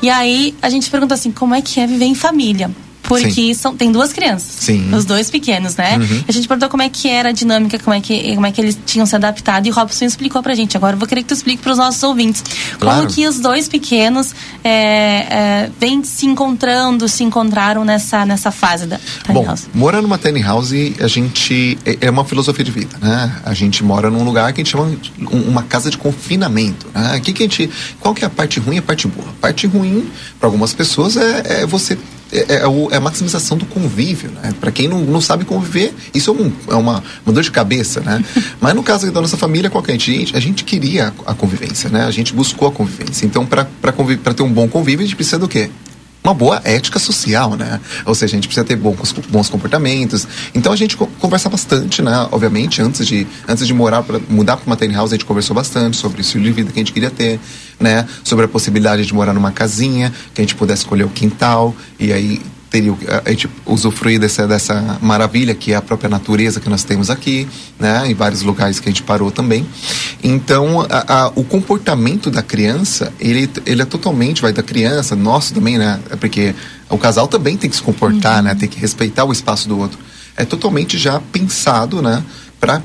E aí a gente perguntou assim, como é que é viver em família? Porque são, tem duas crianças. Sim. Os dois pequenos, né? Uhum. A gente perguntou como é que era a dinâmica, como é que, como é que eles tinham se adaptado. E o Robson explicou pra gente. Agora eu vou querer que tu explique pros nossos ouvintes. Claro. Como que os dois pequenos é, é, vêm se encontrando, se encontraram nessa, nessa fase da tiny Bom, house? morar numa tiny house, a gente. É é uma filosofia de vida, né? A gente mora num lugar que a gente chama um- uma casa de confinamento. Né? Que que a gente, qual que é a parte ruim e a parte boa? A parte ruim, para algumas pessoas, é, é você. É, é o- é a maximização do convívio, né? Para quem não, não sabe conviver, isso é, um- é uma, uma dor de cabeça, né? Mas no caso da nossa família, é? A gente, a gente queria a convivência, né? A gente buscou a convivência. Então, para ter um bom convívio, a gente precisa do quê? Uma boa ética social, né? Ou seja, a gente precisa ter bons, bons comportamentos. Então a gente co- conversa bastante, né? Obviamente, antes de, antes de morar pra, mudar para uma tiny house, a gente conversou bastante sobre o estilo de vida que a gente queria ter, né? Sobre a possibilidade de morar numa casinha, que a gente pudesse escolher o quintal e aí teria a gente usufruir dessa, dessa maravilha que é a própria natureza que nós temos aqui, né? Em vários lugares que a gente parou também. Então, a- a- o comportamento da criança, ele, ele é totalmente, vai da criança, nosso também, né? É porque o casal também tem que se comportar, né? Tem que respeitar o espaço do outro. É totalmente já pensado, né?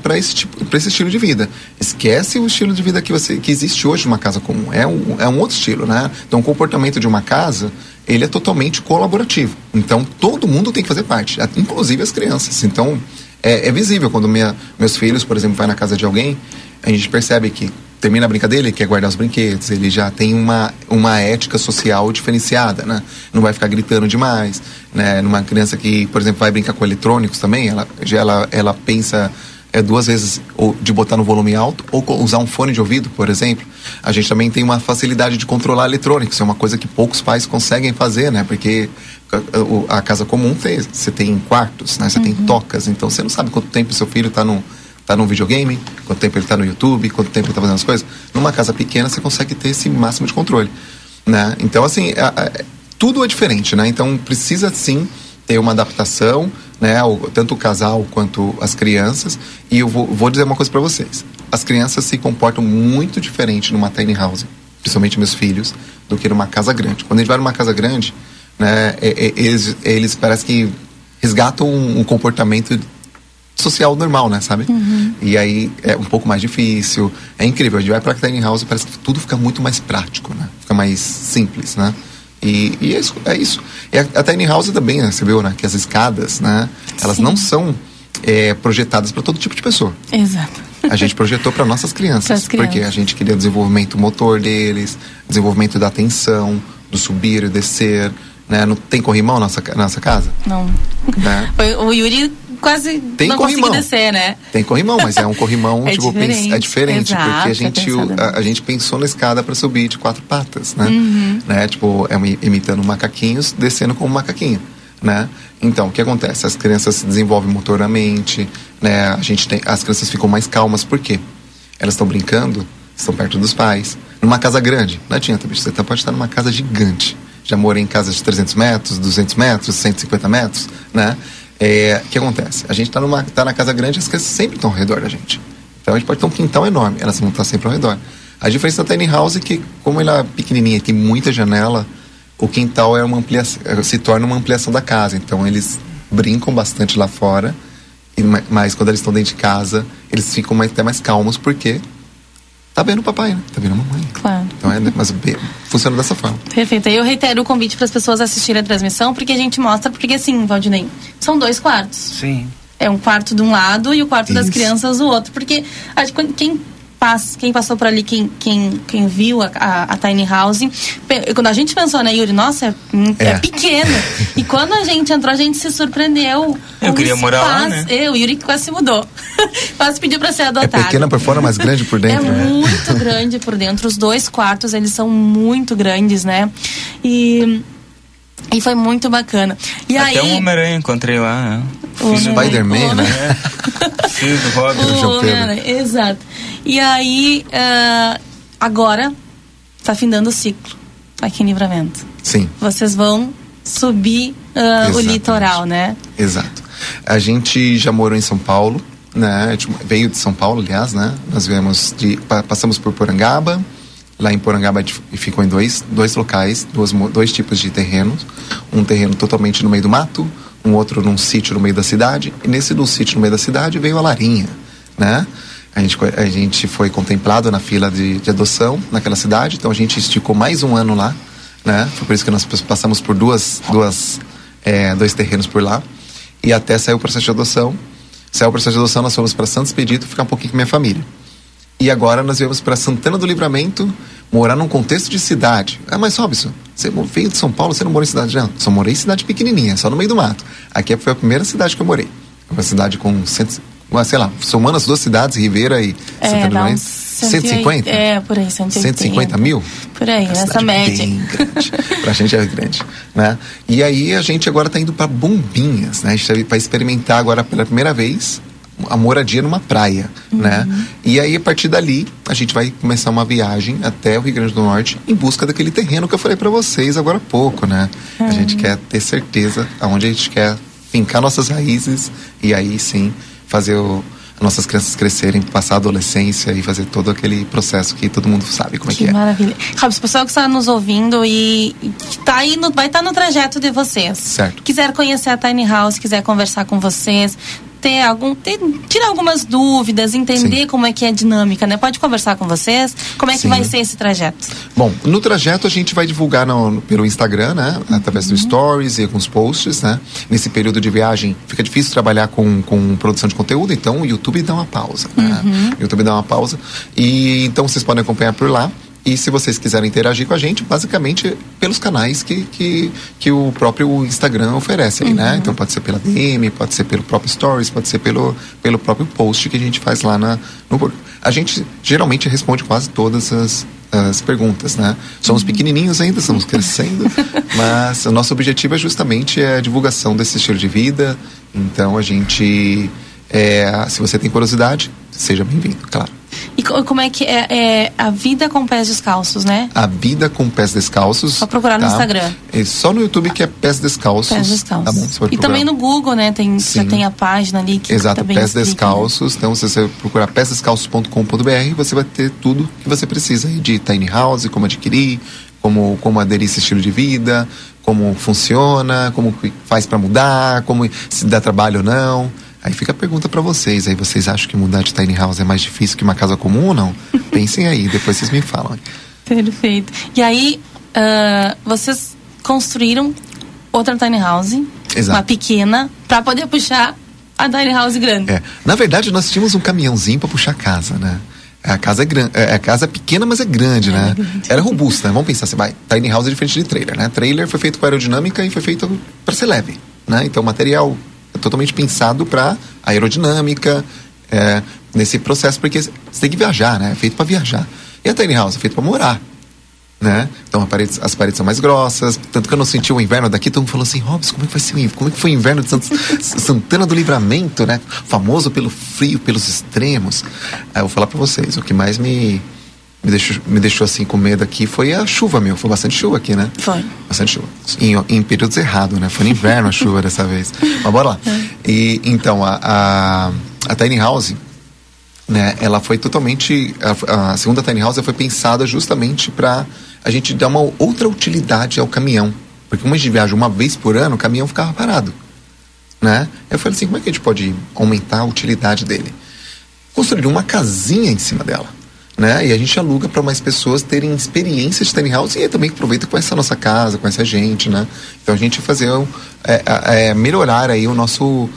Para esse, tipo, esse estilo de vida. Esquece o estilo de vida que, você, que existe hoje numa casa comum. É um, é um outro estilo, né? Então, o comportamento de uma casa, ele é totalmente colaborativo. Então, todo mundo tem que fazer parte, inclusive as crianças. Então, é, é visível quando minha, meus filhos, por exemplo, vai na casa de alguém, a gente percebe que termina a brincadeira, ele quer guardar os brinquedos, ele já tem uma, uma ética social diferenciada, né? Não vai ficar gritando demais, né? Numa criança que, por exemplo, vai brincar com eletrônicos também, ela, já ela, ela pensa é, duas vezes ou de botar no volume alto ou usar um fone de ouvido, por exemplo. A gente também tem uma facilidade de controlar eletrônicos, é uma coisa que poucos pais conseguem fazer, né? Porque a, o- a casa comum tem, você tem quartos, né? Você tem tocas, então você não sabe quanto tempo seu filho está no tá num videogame, quanto tempo ele está no YouTube, quanto tempo ele está fazendo as coisas. Numa casa pequena você consegue ter esse máximo de controle, né? Então assim, a- a- tudo é diferente, né? Então precisa sim ter uma adaptação, né? O- tanto o casal quanto as crianças. E eu vou, vou dizer uma coisa para vocês: as crianças se comportam muito diferente numa tiny house, principalmente meus filhos, do que numa casa grande. Quando a gente vai numa casa grande, né? é- é- eles, eles parece que resgatam um, um comportamento social normal, né, sabe? E aí é um pouco mais difícil. É incrível. A gente vai pra tiny house e parece que tudo fica muito mais prático, né? Fica mais simples, né? E, e é isso. É isso. E a, a tiny house também, né? Você viu, né? Que as escadas, né? Elas Sim. não são é, projetadas para todo tipo de pessoa. Exato. A gente projetou para nossas crianças, crianças. porque a gente queria desenvolvimento motor deles, desenvolvimento da atenção, do subir e descer, né? Não tem corrimão na nossa, nossa casa, Não. né? O Yuri quase Tem não corrimão. descer, né? Tem corrimão, mas é um corrimão, É tipo, diferente. é diferente, Exato, porque a é gente, pensado. a, a gente pensou na escada para subir de quatro patas, né? Uhum. né? Tipo, é imi- imitando macaquinhos, descendo como macaquinho, né? Então, o que acontece? As crianças se desenvolvem motoramente, né? A gente tem, as crianças ficam mais calmas, por quê? Elas estão brincando, estão perto dos pais. Numa casa grande, não adianta, bicho, você tá- pode estar numa casa gigante. Já morei em casas de 300 metros, 200 metros, 150 metros, né? É, que acontece? A gente está tá na casa grande, as crianças sempre estão ao redor da gente. Então a gente pode ter um quintal enorme, elas vão estar sempre ao redor. A diferença da tiny house é que, como ela é pequenininha e tem muita janela, o quintal é uma ampliação, se torna uma ampliação da casa. Então eles brincam bastante lá fora ma- mas quando eles estão dentro de casa, eles ficam mais, até mais calmos porque tá vendo o papai, né? Tá vendo a mamãe. Claro. Então é, mas bem, funciona dessa forma. Perfeito. Aí eu reitero o convite para as pessoas assistirem a transmissão, porque a gente mostra, porque assim, Valdinei, são dois quartos. Sim. É um quarto de um lado e o quarto das Isso. crianças do outro. Porque acho que quem passa, quem passou por ali, quem, quem, quem viu a, a, a Tiny House, quando a gente pensou, né, Yuri, nossa, é, hum, é É. pequeno. e quando a gente entrou, a gente se surpreendeu. Eu queria morar lá, espaço. né? Eu, Yuri quase se mudou. quase pediu para ser É adotado. pequena por fora, mas grande por É dentro. né? muito grande por dentro. Os dois quartos, eles são muito grandes, né? E, e foi muito bacana. E Até aí... um Homem-Aranha encontrei lá, né? O Fiz o Spider-Man, né? Fiz do Robin. O Homem-Aranha, Exato. E aí, ah, agora, tá findando o ciclo aqui em Livramento. Sim. Vocês vão subir ah, o litoral, né? Exato. A gente já morou em São Paulo, né? A gente veio de São Paulo, aliás, né? Nós viemos de pa- passamos por Porangaba. Lá em Porangaba ficou em dois, dois locais, mo- dois tipos de terrenos. Um terreno totalmente no meio do mato, um outro num sítio no meio da cidade. E nesse do sítio no meio da cidade veio a Larinha, né? A gente, a gente foi contemplado na fila de, de adoção naquela cidade, então a gente esticou mais um ano lá, né? Foi por isso que nós passamos por duas, duas, é, dois terrenos por lá e até sair o processo de adoção. Saiu o processo de adoção, nós fomos para Santo Expedito ficar um pouquinho com minha família. E agora nós viemos para Santana do Livramento, morar num contexto de cidade. Ah, mas Robson, você veio de São Paulo, você não morou em cidade não? Só morei em cidade pequenininha, só no meio do mato. Aqui foi a primeira cidade que eu morei. Uma cidade com, cento, sei lá, somando as duas cidades, Ribeira e É, Santana do Livramento, uns 150? É, por aí, 180. 150 mil? Por aí, nessa cidade média. Bem grande. pra gente é grande, né? E aí a gente agora tá indo para Bombinhas, né? A gente vai experimentar agora pela primeira vez a moradia numa praia, né? E aí a partir dali a gente vai começar uma viagem até o Rio Grande do Norte em busca daquele terreno que eu falei para vocês agora há pouco, né? A gente quer ter certeza aonde a gente quer fincar nossas raízes e aí sim fazer o nossas crianças crescerem, passar a adolescência e fazer todo aquele processo que todo mundo sabe como é que Que é. maravilha. O pessoal que está nos ouvindo e e tá aí no, vai estar no trajeto de vocês. Certo. Quiser conhecer a Tiny House, quiser conversar com vocês, ter algum, ter, tirar algumas dúvidas, entender como é que é a dinâmica, né? Pode conversar com vocês. Como é que Sim. vai ser esse trajeto? Bom, no trajeto a gente vai divulgar no- pelo Instagram, né? Através do Stories e alguns posts, né? Nesse período de viagem fica difícil trabalhar com, com produção de conteúdo, então o YouTube dá uma pausa, né? O YouTube dá uma pausa. E então vocês podem acompanhar por lá. E se vocês quiserem interagir com a gente, basicamente pelos canais que, que, que o próprio Instagram oferece aí, né? Então pode ser pela DM, pode ser pelo próprio Stories, pode ser pelo, pelo próprio post que a gente faz lá na, no. A gente geralmente responde quase todas as, as perguntas, né? Somos pequenininhos ainda, estamos crescendo, mas o nosso objetivo é justamente a divulgação desse estilo de vida. Então a gente, é, se você tem curiosidade, seja bem-vindo, claro. E co- como é que é, é a vida com pés descalços, né? A vida com pés descalços. Só procurar no Instagram. É só no YouTube que é pés descalços. Pés descalços. Tá bom, e procurar. também no Google, né? Tem, já tem a página ali que Exato, também pés explica, né? descalços. Então, se você procurar pésdescalços.com.br, você vai ter tudo que você precisa de tiny house, como adquirir, como, como aderir esse estilo de vida, como funciona, como faz para mudar, como se dá trabalho ou não. Aí fica a pergunta para vocês. Aí vocês acham que mudar de tiny house é mais difícil que uma casa comum ou não? Pensem aí, depois vocês me falam. Perfeito. E aí, ah, vocês construíram outra tiny house, Exato. uma pequena, para poder puxar a tiny house grande. É. Na verdade, nós tínhamos um caminhãozinho para puxar a casa, né? A casa é grande, a casa é pequena, mas é grande, né? Era robusta, né? Vamos pensar assim, vai. Tiny house é diferente de trailer, né? Trailer foi feito com aerodinâmica e foi feito para ser leve, né? Então, material é totalmente pensado para aerodinâmica, é, nesse processo, porque você tem que viajar, né? É feito para viajar. E a tiny house é feito para morar, né? Então, as paredes são mais grossas, tanto que eu não senti o inverno daqui, todo mundo falou assim, Robson, como é que? Como é que foi o inverno de Sant- Santana do Livramento, né? Famoso pelo frio, pelos extremos. Aí eu vou falar pra vocês, o que mais me, me, deixou, me deixou assim com medo aqui foi a chuva, meu. Foi bastante chuva aqui, né? Foi. Bastante chuva. Em, em períodos errados, né? Foi no inverno a chuva dessa vez. Mas bora lá. E, então, a, a, a Tiny House, né, ela foi totalmente a, a segunda tiny house foi pensada justamente para a gente dar uma outra utilidade ao caminhão porque como a gente viaja uma vez por ano o caminhão ficava parado né? Eu falei assim, como é que a gente pode aumentar a utilidade dele? Construir uma casinha em cima dela, né? E a gente aluga para mais pessoas terem experiência de tiny house e também aproveita com essa nossa casa, com essa gente, né? Então a gente fazer é, é, melhorar aí o nosso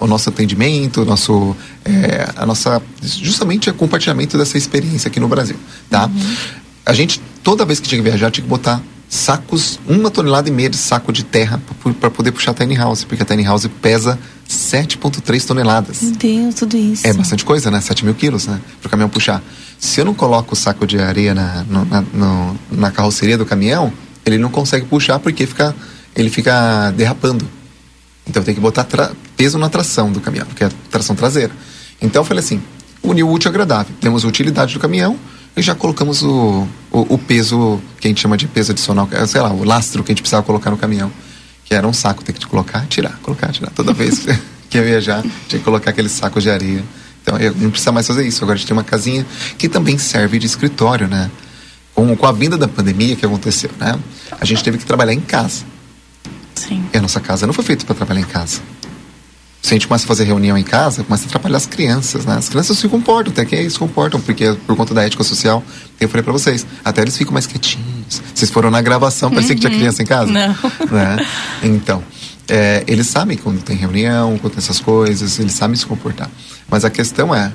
o nosso atendimento, o nosso, é, a nossa, justamente o compartilhamento dessa experiência aqui no Brasil, tá? Uhum. A gente, toda vez que tinha que viajar, tinha que botar sacos, uma tonelada e meia de saco de terra para poder puxar a tiny house, porque a tiny house pesa 7,3 toneladas. Meu Deus, tudo isso. É bastante coisa, né? 7 mil quilos, né? Para o caminhão puxar. Se eu não coloco o saco de areia na, no, na, no, na carroceria do caminhão, ele não consegue puxar porque fica, ele fica derrapando. Então tem que botar peso na tração do caminhão, que é a tração traseira. Então eu falei assim: unir o útil ao agradável. Temos a utilidade do caminhão, e já colocamos o, o, o, peso que a gente chama de peso adicional, é, sei lá, o lastro que a gente precisava colocar no caminhão, que era um saco, tem que colocar, tirar, colocar, tirar. Toda vez que ia viajar, tinha que colocar aquele saco de areia. Então, eu não precisa mais fazer isso. Agora a gente tem uma casinha que também serve de escritório, né? Com, com a vinda da pandemia que aconteceu, né? A gente teve que trabalhar em casa. Sim. E a nossa casa não foi feita para trabalhar em casa se a gente começa a fazer reunião em casa, começa a atrapalhar as crianças, né? As crianças se comportam, até que eles se comportam, porque por conta da ética social, que eu falei pra vocês, até eles ficam mais quietinhos. Vocês foram na gravação, parecia uhum. que tinha uhum. criança em casa? Não. Né? Então, é, eles sabem quando tem reunião, quando tem essas coisas, eles sabem se comportar. Mas a questão é,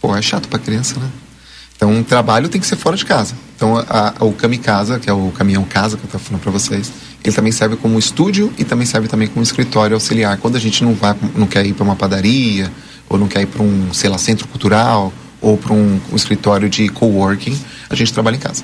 pô, é chato pra criança, né? Então, um trabalho tem que ser fora de casa. Então, a, a, o Kamikaza, que é o caminhão casa que eu tô falando para vocês, ele também serve como estúdio e também serve também como escritório auxiliar. Quando a gente não vai, não quer ir para uma padaria ou não quer ir para um, sei lá, centro cultural ou para um, um escritório de coworking, a gente trabalha em casa.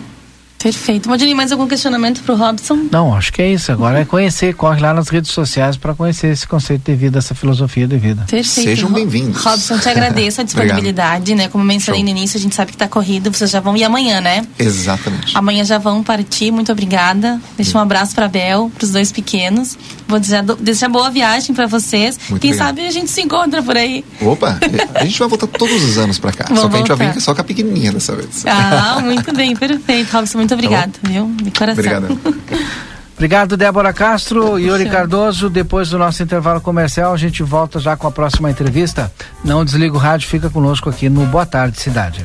Perfeito. Modini, mais algum questionamento para o Robson? Não, acho que é isso. Agora é conhecer, corre lá nas redes sociais para conhecer esse conceito de vida, essa filosofia de vida. Perfeito. Sejam bem-vindos. Robson, te agradeço a disponibilidade, né? Como mencionei Show. no início, a gente sabe que está corrido, vocês já vão ir amanhã, né? Exatamente. Amanhã já vão partir, muito obrigada. Deixa um abraço para Bel, para os dois pequenos. Vou desejar, desejar boa viagem para vocês. Muito Quem obrigado. sabe a gente se encontra por aí. Opa, a gente vai voltar todos os anos para cá. Vou só que a gente vai vir só com a pequenininha dessa vez. Ah, muito bem, perfeito. Robson, muito obrigada, tá viu? De coração. Obrigado. Obrigado, Débora Castro e Yuri Cardoso. Depois do nosso intervalo comercial, a gente volta já com a próxima entrevista. Não desliga o rádio, fica conosco aqui no Boa Tarde Cidade.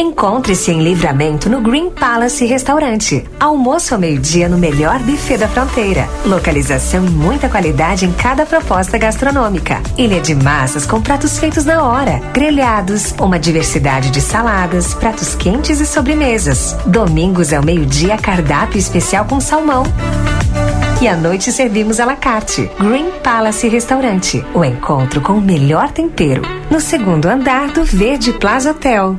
Encontre-se em Livramento no Green Palace Restaurante. Almoço ao meio-dia no melhor buffet da fronteira. Localização e muita qualidade em cada proposta gastronômica. Ilha de massas com pratos feitos na hora, grelhados, uma diversidade de saladas, pratos quentes e sobremesas. Domingos ao meio-dia cardápio especial com salmão. E à noite servimos à la carte. Green Palace Restaurante. O encontro com o melhor tempero. No segundo andar do Verde Plaza Hotel.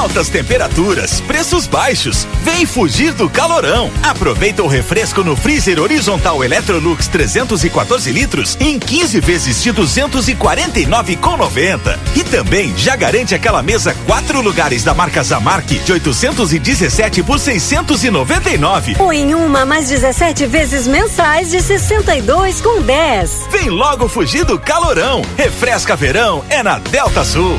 Altas temperaturas, preços baixos. Vem fugir do calorão. Aproveita o refresco no freezer horizontal Electrolux 314 litros em 15 vezes de 249,90. E também já garante aquela mesa quatro lugares da marca Zamark de 817 por 699. Ou em uma mais 17 vezes mensais de 62 com 10. Vem logo fugir do calorão. Refresca verão é na Delta Sul.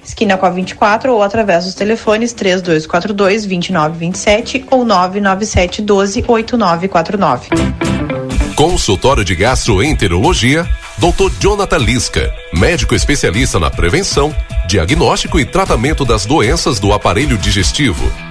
esquina com a 24 ou através dos telefones 3242 2927 ou 997 12 8949. Consultório de Gastroenterologia, Dr. Jonathan Lisca, médico especialista na prevenção, diagnóstico e tratamento das doenças do aparelho digestivo.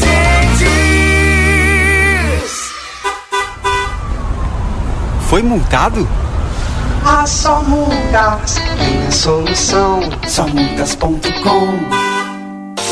Foi multado? Ah, só multas tem a solução.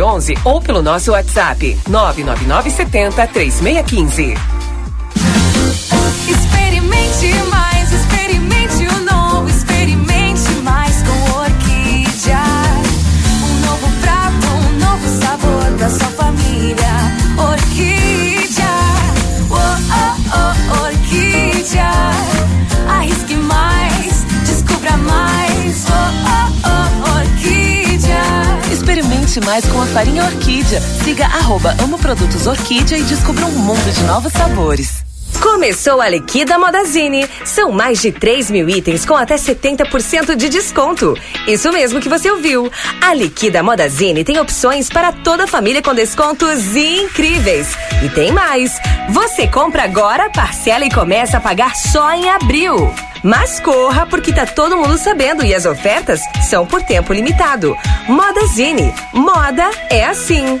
1111 ou pelo nosso WhatsApp 99970 3615. Experimente mais, experimente o novo, experimente mais com Orquídea. Um novo prato, um novo sabor pra sua família. Orquídea, oh, oh, oh, Orquídea. Arrisque mais, descubra mais. Oh, oh. Experimente mais com a farinha Orquídea. Siga arroba Amo Produtos Orquídea e descubra um mundo de novos sabores. Começou a Liquida Modazine. São mais de 3 mil itens com até 70% de desconto. Isso mesmo que você ouviu. A Liquida Modazine tem opções para toda a família com descontos incríveis. E tem mais. Você compra agora, parcela e começa a pagar só em abril. Mas corra, porque tá todo mundo sabendo e as ofertas são por tempo limitado. Modazine. Moda é assim.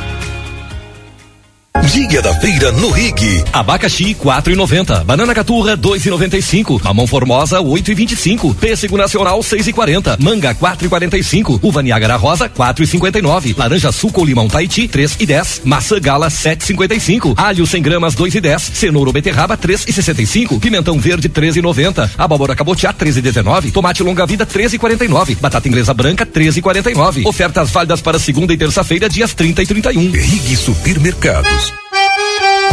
Dia da feira no Rig. Abacaxi 4,90. Banana caturra 2,95. Mamão formosa 8,25. Pêssego nacional 6,40. Manga 4,45. Uva Niágara rosa 4,59. Laranja suco limão Tahiti 3,10. Maçã gala 7,55. Alho 100 gramas 2,10. Cenoura ou beterraba 3,65. Pimentão verde 13,90. Abóbora cabotiá 13,19. Tomate longa vida 13,49. Batata inglesa branca 13,49. Ofertas válidas para segunda e terça-feira dias 30 e 31. Rig Supermercados.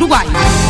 Uruguai.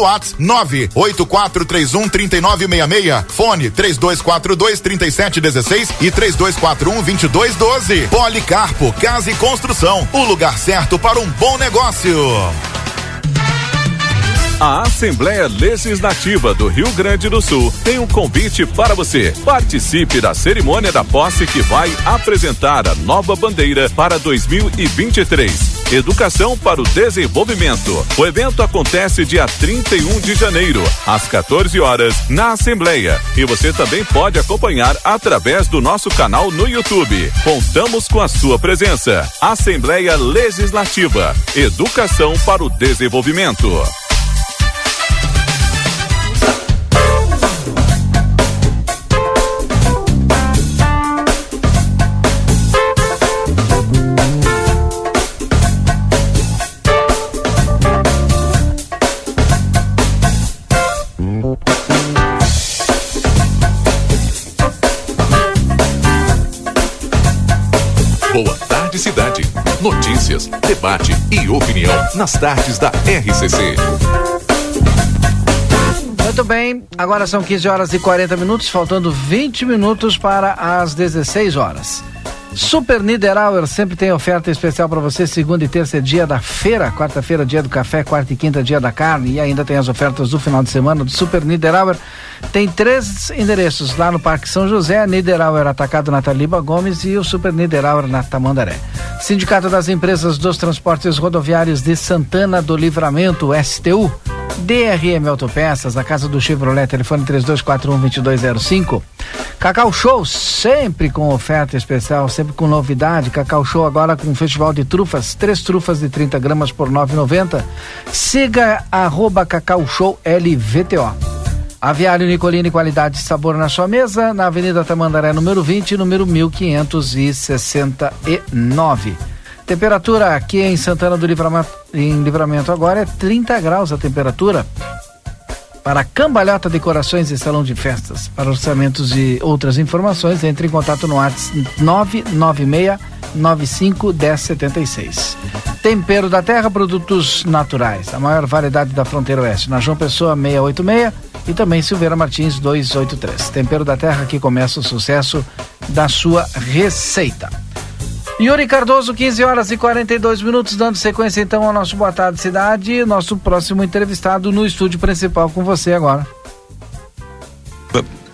WhatsApp 98431 3966. Fone 3242 3716 e 3241 2212. Policarpo Casa e Construção. O lugar certo para um bom negócio. A Assembleia Legislativa do Rio Grande do Sul tem um convite para você. Participe da cerimônia da posse que vai apresentar a nova bandeira para 2023. Educação para o Desenvolvimento. O evento acontece dia 31 de janeiro, às 14 horas, na Assembleia. E você também pode acompanhar através do nosso canal no YouTube. Contamos com a sua presença. Assembleia Legislativa. Educação para o Desenvolvimento. Notícias, debate e opinião nas tardes da RCC. Muito bem, agora são 15 horas e 40 minutos, faltando 20 minutos para as 16 horas. Super Niederauer sempre tem oferta especial para você, segunda e terça é dia da feira, quarta-feira dia do café, quarta e quinta dia da carne e ainda tem as ofertas do final de semana do Super Niederauer. Tem três endereços lá no Parque São José, Niederauer Atacado na Taliba Gomes e o Super Niederauer na Tamandaré. Sindicato das Empresas dos Transportes Rodoviários de Santana do Livramento, STU. DRM Autopeças, na casa do Chevrolet, telefone 3241-2205. Cacau Show, sempre com oferta especial, sempre com novidade. Cacau Show agora com festival de trufas, três trufas de 30 gramas por 9,90. Siga arroba Cacau Show LVTO. Aviário Nicolini, qualidade e sabor na sua mesa, na Avenida Tamandaré, número 20, número 1569. Temperatura aqui em Santana do Livramento, em Livramento agora é 30 graus a temperatura. Para Cambalhota Decorações e Salão de Festas. Para orçamentos e outras informações, entre em contato no WhatsApp 996 95 1076. Tempero da Terra, produtos naturais. A maior variedade da fronteira oeste. Na João Pessoa 686 e também Silveira Martins 283. Tempero da Terra que começa o sucesso da sua receita. Yuri Cardoso, 15 horas e 42 minutos, dando sequência então ao nosso Boa Tarde Cidade. Nosso próximo entrevistado no estúdio principal com você agora.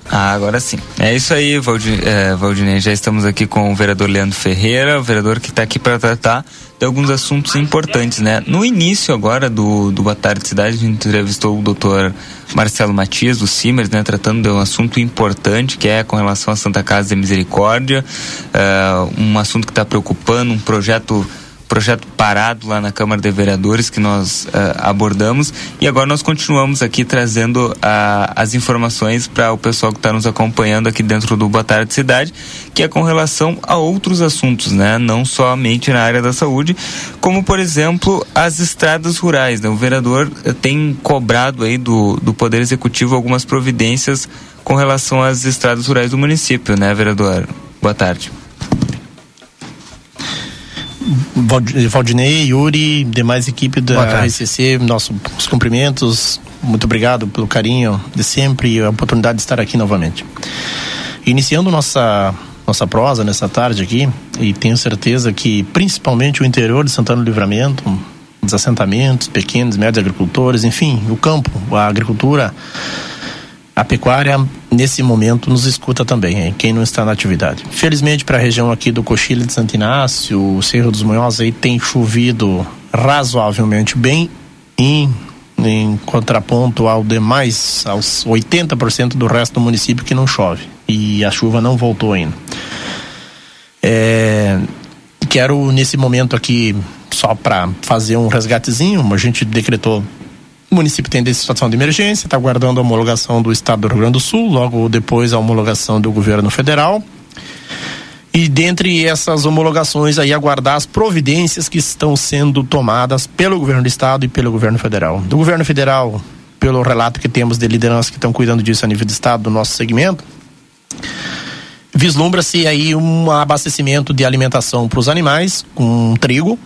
Ah, agora sim. É isso aí, Valdi, é. Já estamos aqui com o vereador Leandro Ferreira, o vereador que está aqui para tratar de alguns assuntos importantes, né? No início agora do, do Boa Tarde Cidade, a gente entrevistou o doutor Marcelo Matias, do Simers, né? Tratando de um assunto importante que é com relação à Santa Casa de Misericórdia, é, um assunto que está preocupando, um projeto projeto parado lá na Câmara de Vereadores que nós uh, abordamos e agora nós continuamos aqui trazendo uh, as informações para o pessoal que está nos acompanhando aqui dentro do Boa Tarde Cidade, que é com relação a outros assuntos, né? Não somente na área da saúde, como por exemplo as estradas rurais. Né? O vereador uh, tem cobrado aí do, do Poder Executivo algumas providências com relação às estradas rurais do município, né, vereador? Boa tarde. Valdinei, Yuri, demais equipe da RCC, nossos cumprimentos. Muito obrigado pelo carinho de sempre e a oportunidade de estar aqui novamente. Iniciando nossa nossa prosa nessa tarde aqui, e tenho certeza que principalmente o interior de Santana do Livramento, os assentamentos, pequenos, médios agricultores, enfim, o campo, a agricultura, a pecuária nesse momento nos escuta também, hein? quem não está na atividade. Felizmente para a região aqui do Cochilha de Santo Inácio, o Cerro dos Munhoz aí tem chovido razoavelmente bem em, em contraponto ao demais, aos 80% do resto do município que não chove e a chuva não voltou ainda. É, quero nesse momento aqui só para fazer um resgatezinho, a gente decretou município tem situação de emergência, está aguardando a homologação do Estado do Rio Grande do Sul, logo depois a homologação do governo federal. E dentre essas homologações aí aguardar as providências que estão sendo tomadas pelo governo do estado e pelo governo federal. Do governo federal, pelo relato que temos de lideranças que estão cuidando disso a nível do estado do nosso segmento, vislumbra-se aí um abastecimento de alimentação para os animais com trigo,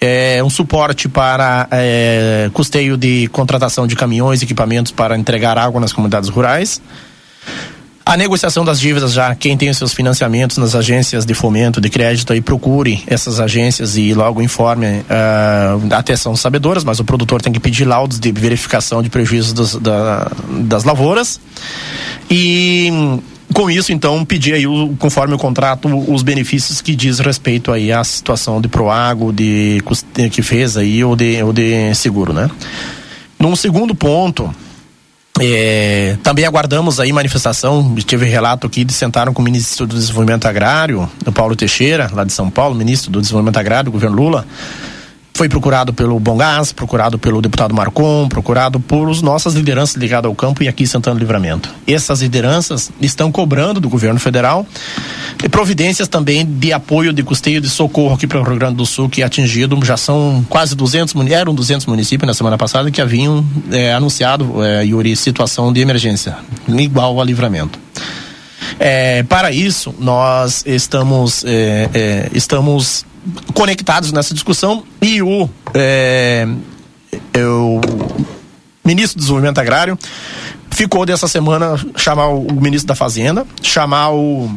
é, um suporte para é, custeio de contratação de caminhões equipamentos para entregar água nas comunidades rurais. A negociação das dívidas já, quem tem os seus financiamentos nas agências de fomento de crédito aí procure essas agências e logo informe, uh, até são sabedoras, mas o produtor tem que pedir laudos de verificação de prejuízos das, da, das lavouras. E com isso, então, pedir aí, conforme o contrato, os benefícios que diz respeito aí à situação de Proago, de que fez aí, ou de, ou de seguro, né? Num segundo ponto, é, também aguardamos aí manifestação, tive relato aqui de sentaram com o ministro do Desenvolvimento Agrário, o Paulo Teixeira, lá de São Paulo, ministro do Desenvolvimento Agrário do governo Lula, foi procurado pelo Bom Gás, procurado pelo deputado Marcon, procurado por as nossas lideranças ligadas ao campo e aqui Santana do Livramento. Essas lideranças estão cobrando do governo federal providências também de apoio de custeio de socorro aqui para o Rio Grande do Sul, que é atingido, já são quase 200, eram 200 municípios na semana passada que haviam é, anunciado, é, Yuri, situação de emergência, igual ao livramento. É, para isso, nós estamos, é, é, estamos conectados nessa discussão e o, é, o ministro do Desenvolvimento Agrário ficou dessa semana chamar o ministro da Fazenda, chamar o,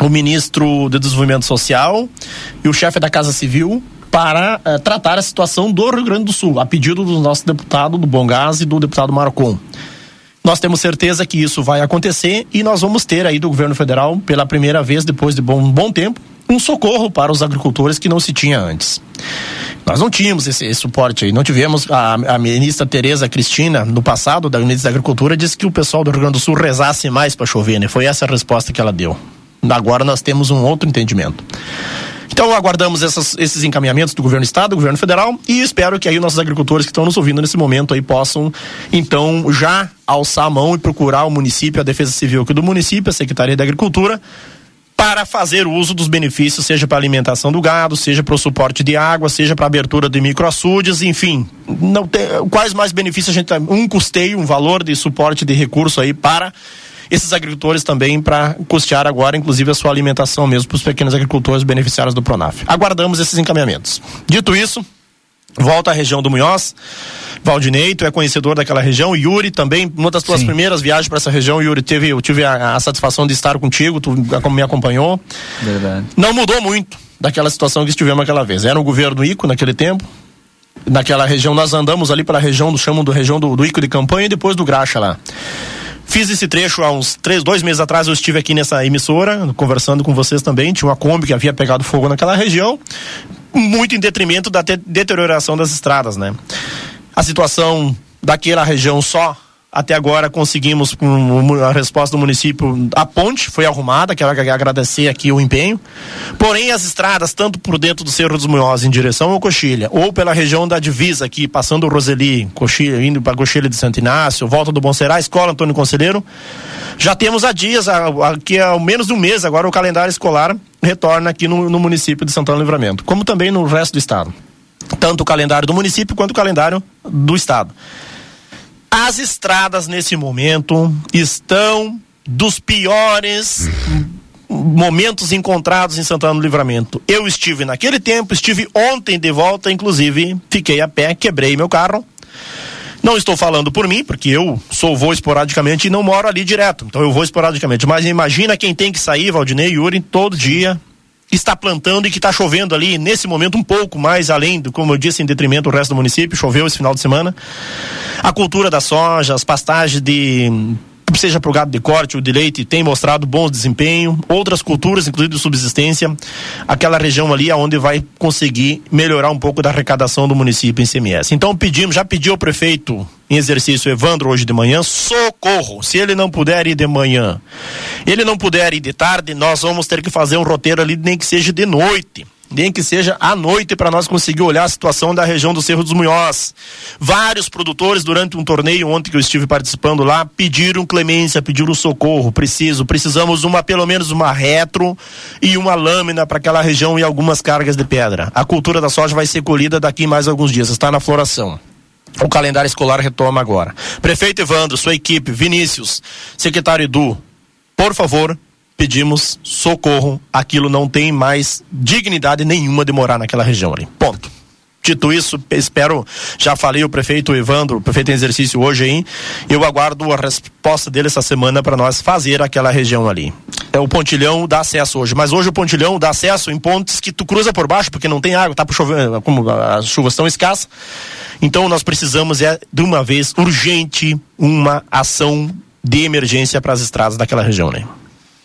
o ministro do Desenvolvimento Social e o chefe da Casa Civil para é, tratar a situação do Rio Grande do Sul, a pedido do nosso deputado do Bom Gás e do deputado Marcon. Nós temos certeza que isso vai acontecer e nós vamos ter aí do governo federal, pela primeira vez depois de bom, bom tempo, um socorro para os agricultores que não se tinha antes. Nós não tínhamos esse, esse suporte aí, não tivemos. A, a ministra Tereza Cristina, no passado, da Ministra da Agricultura, disse que o pessoal do Rio Grande do Sul rezasse mais para chover, né? Foi essa a resposta que ela deu. Agora nós temos um outro entendimento. Então aguardamos essas, esses encaminhamentos do governo do estado, do governo federal e espero que aí os nossos agricultores que estão nos ouvindo nesse momento aí possam então já alçar a mão e procurar o município, a Defesa Civil aqui do município, a Secretaria da Agricultura para fazer uso dos benefícios, seja para alimentação do gado, seja para o suporte de água, seja para abertura de microaçudes, enfim. Não tem, quais mais benefícios a gente? Um custeio, um valor de suporte de recurso aí para esses agricultores também para custear agora, inclusive, a sua alimentação mesmo para os pequenos agricultores beneficiários do Pronaf. Aguardamos esses encaminhamentos. Dito isso, volta à região do Munhoz. Valdinei, tu é conhecedor daquela região. Yuri também, uma das tuas Sim. primeiras viagens para essa região, Yuri, teve, eu tive a, a, satisfação de estar contigo, tu me acompanhou. Verdade. Não mudou muito daquela situação que estivemos aquela vez. Era o governo Ico naquele tempo. Naquela região, nós andamos ali pela região do chamam do região do, do Ico de campanha e depois do Graxa lá. Fiz esse trecho há uns três, dois meses atrás. Eu estive aqui nessa emissora, conversando com vocês também. Tinha uma Kombi que havia pegado fogo naquela região, muito em detrimento da deterioração das estradas, né? a situação daquela região só Até agora conseguimos a resposta do município. A ponte foi arrumada, quero ag- agradecer aqui o empenho. Porém, as estradas, tanto por dentro do Cerro dos Munhoz em direção ao Coxilha, ou pela região da divisa aqui, passando o Roseli, Coxilha, indo para Coxilha de Santo Inácio, volta do Bom Será, Escola Antônio Conselheiro, já temos há dias, aqui há menos de um mês agora, o calendário escolar retorna aqui no, no município de Santana Livramento, como também no resto do estado. Tanto o calendário do município quanto o calendário do estado. As estradas nesse momento estão dos piores momentos encontrados em Santana do Livramento. Eu estive naquele tempo, estive ontem de volta, inclusive fiquei a pé, quebrei meu carro. Não estou falando por mim, porque eu sou voo esporadicamente e não moro ali direto. Então eu vou esporadicamente. Mas imagina quem tem que sair, Valdinei e Yuri, todo dia está plantando e que está chovendo ali nesse momento um pouco mais além do, como eu disse, em detrimento do resto do município. Choveu esse final de semana. A cultura da soja, as pastagens de seja para o gado de corte ou de leite, tem mostrado bons desempenho. Outras culturas, inclusive de subsistência, aquela região ali aonde vai conseguir melhorar um pouco da arrecadação do município em CMS. Então pedimos, já pediu ao prefeito em exercício Evandro hoje de manhã, socorro. Se ele não puder ir de manhã, ele não puder ir de tarde, nós vamos ter que fazer um roteiro ali, nem que seja de noite nem que seja à noite para nós conseguir olhar a situação da região do Cerro dos Munhoz. Vários produtores durante um torneio ontem que eu estive participando lá pediram clemência, pediram socorro, preciso, precisamos uma pelo menos uma retro e uma lâmina para aquela região e algumas cargas de pedra. A cultura da soja vai ser colhida daqui mais alguns dias, está na floração. O calendário escolar retoma agora. Prefeito Evandro, sua equipe, Vinícius, secretário Edu, por favor, pedimos socorro. Aquilo não tem mais dignidade nenhuma de morar naquela região ali. Ponto. Dito isso, espero, já falei o prefeito Evandro, o prefeito em exercício hoje aí, eu aguardo a resposta dele essa semana para nós fazer aquela região ali. É o pontilhão dá acesso hoje, mas hoje o pontilhão dá acesso em pontes que tu cruza por baixo porque não tem água, tá chover, como as chuvas estão escassas. Então nós precisamos é de uma vez urgente uma ação de emergência para as estradas daquela região, né?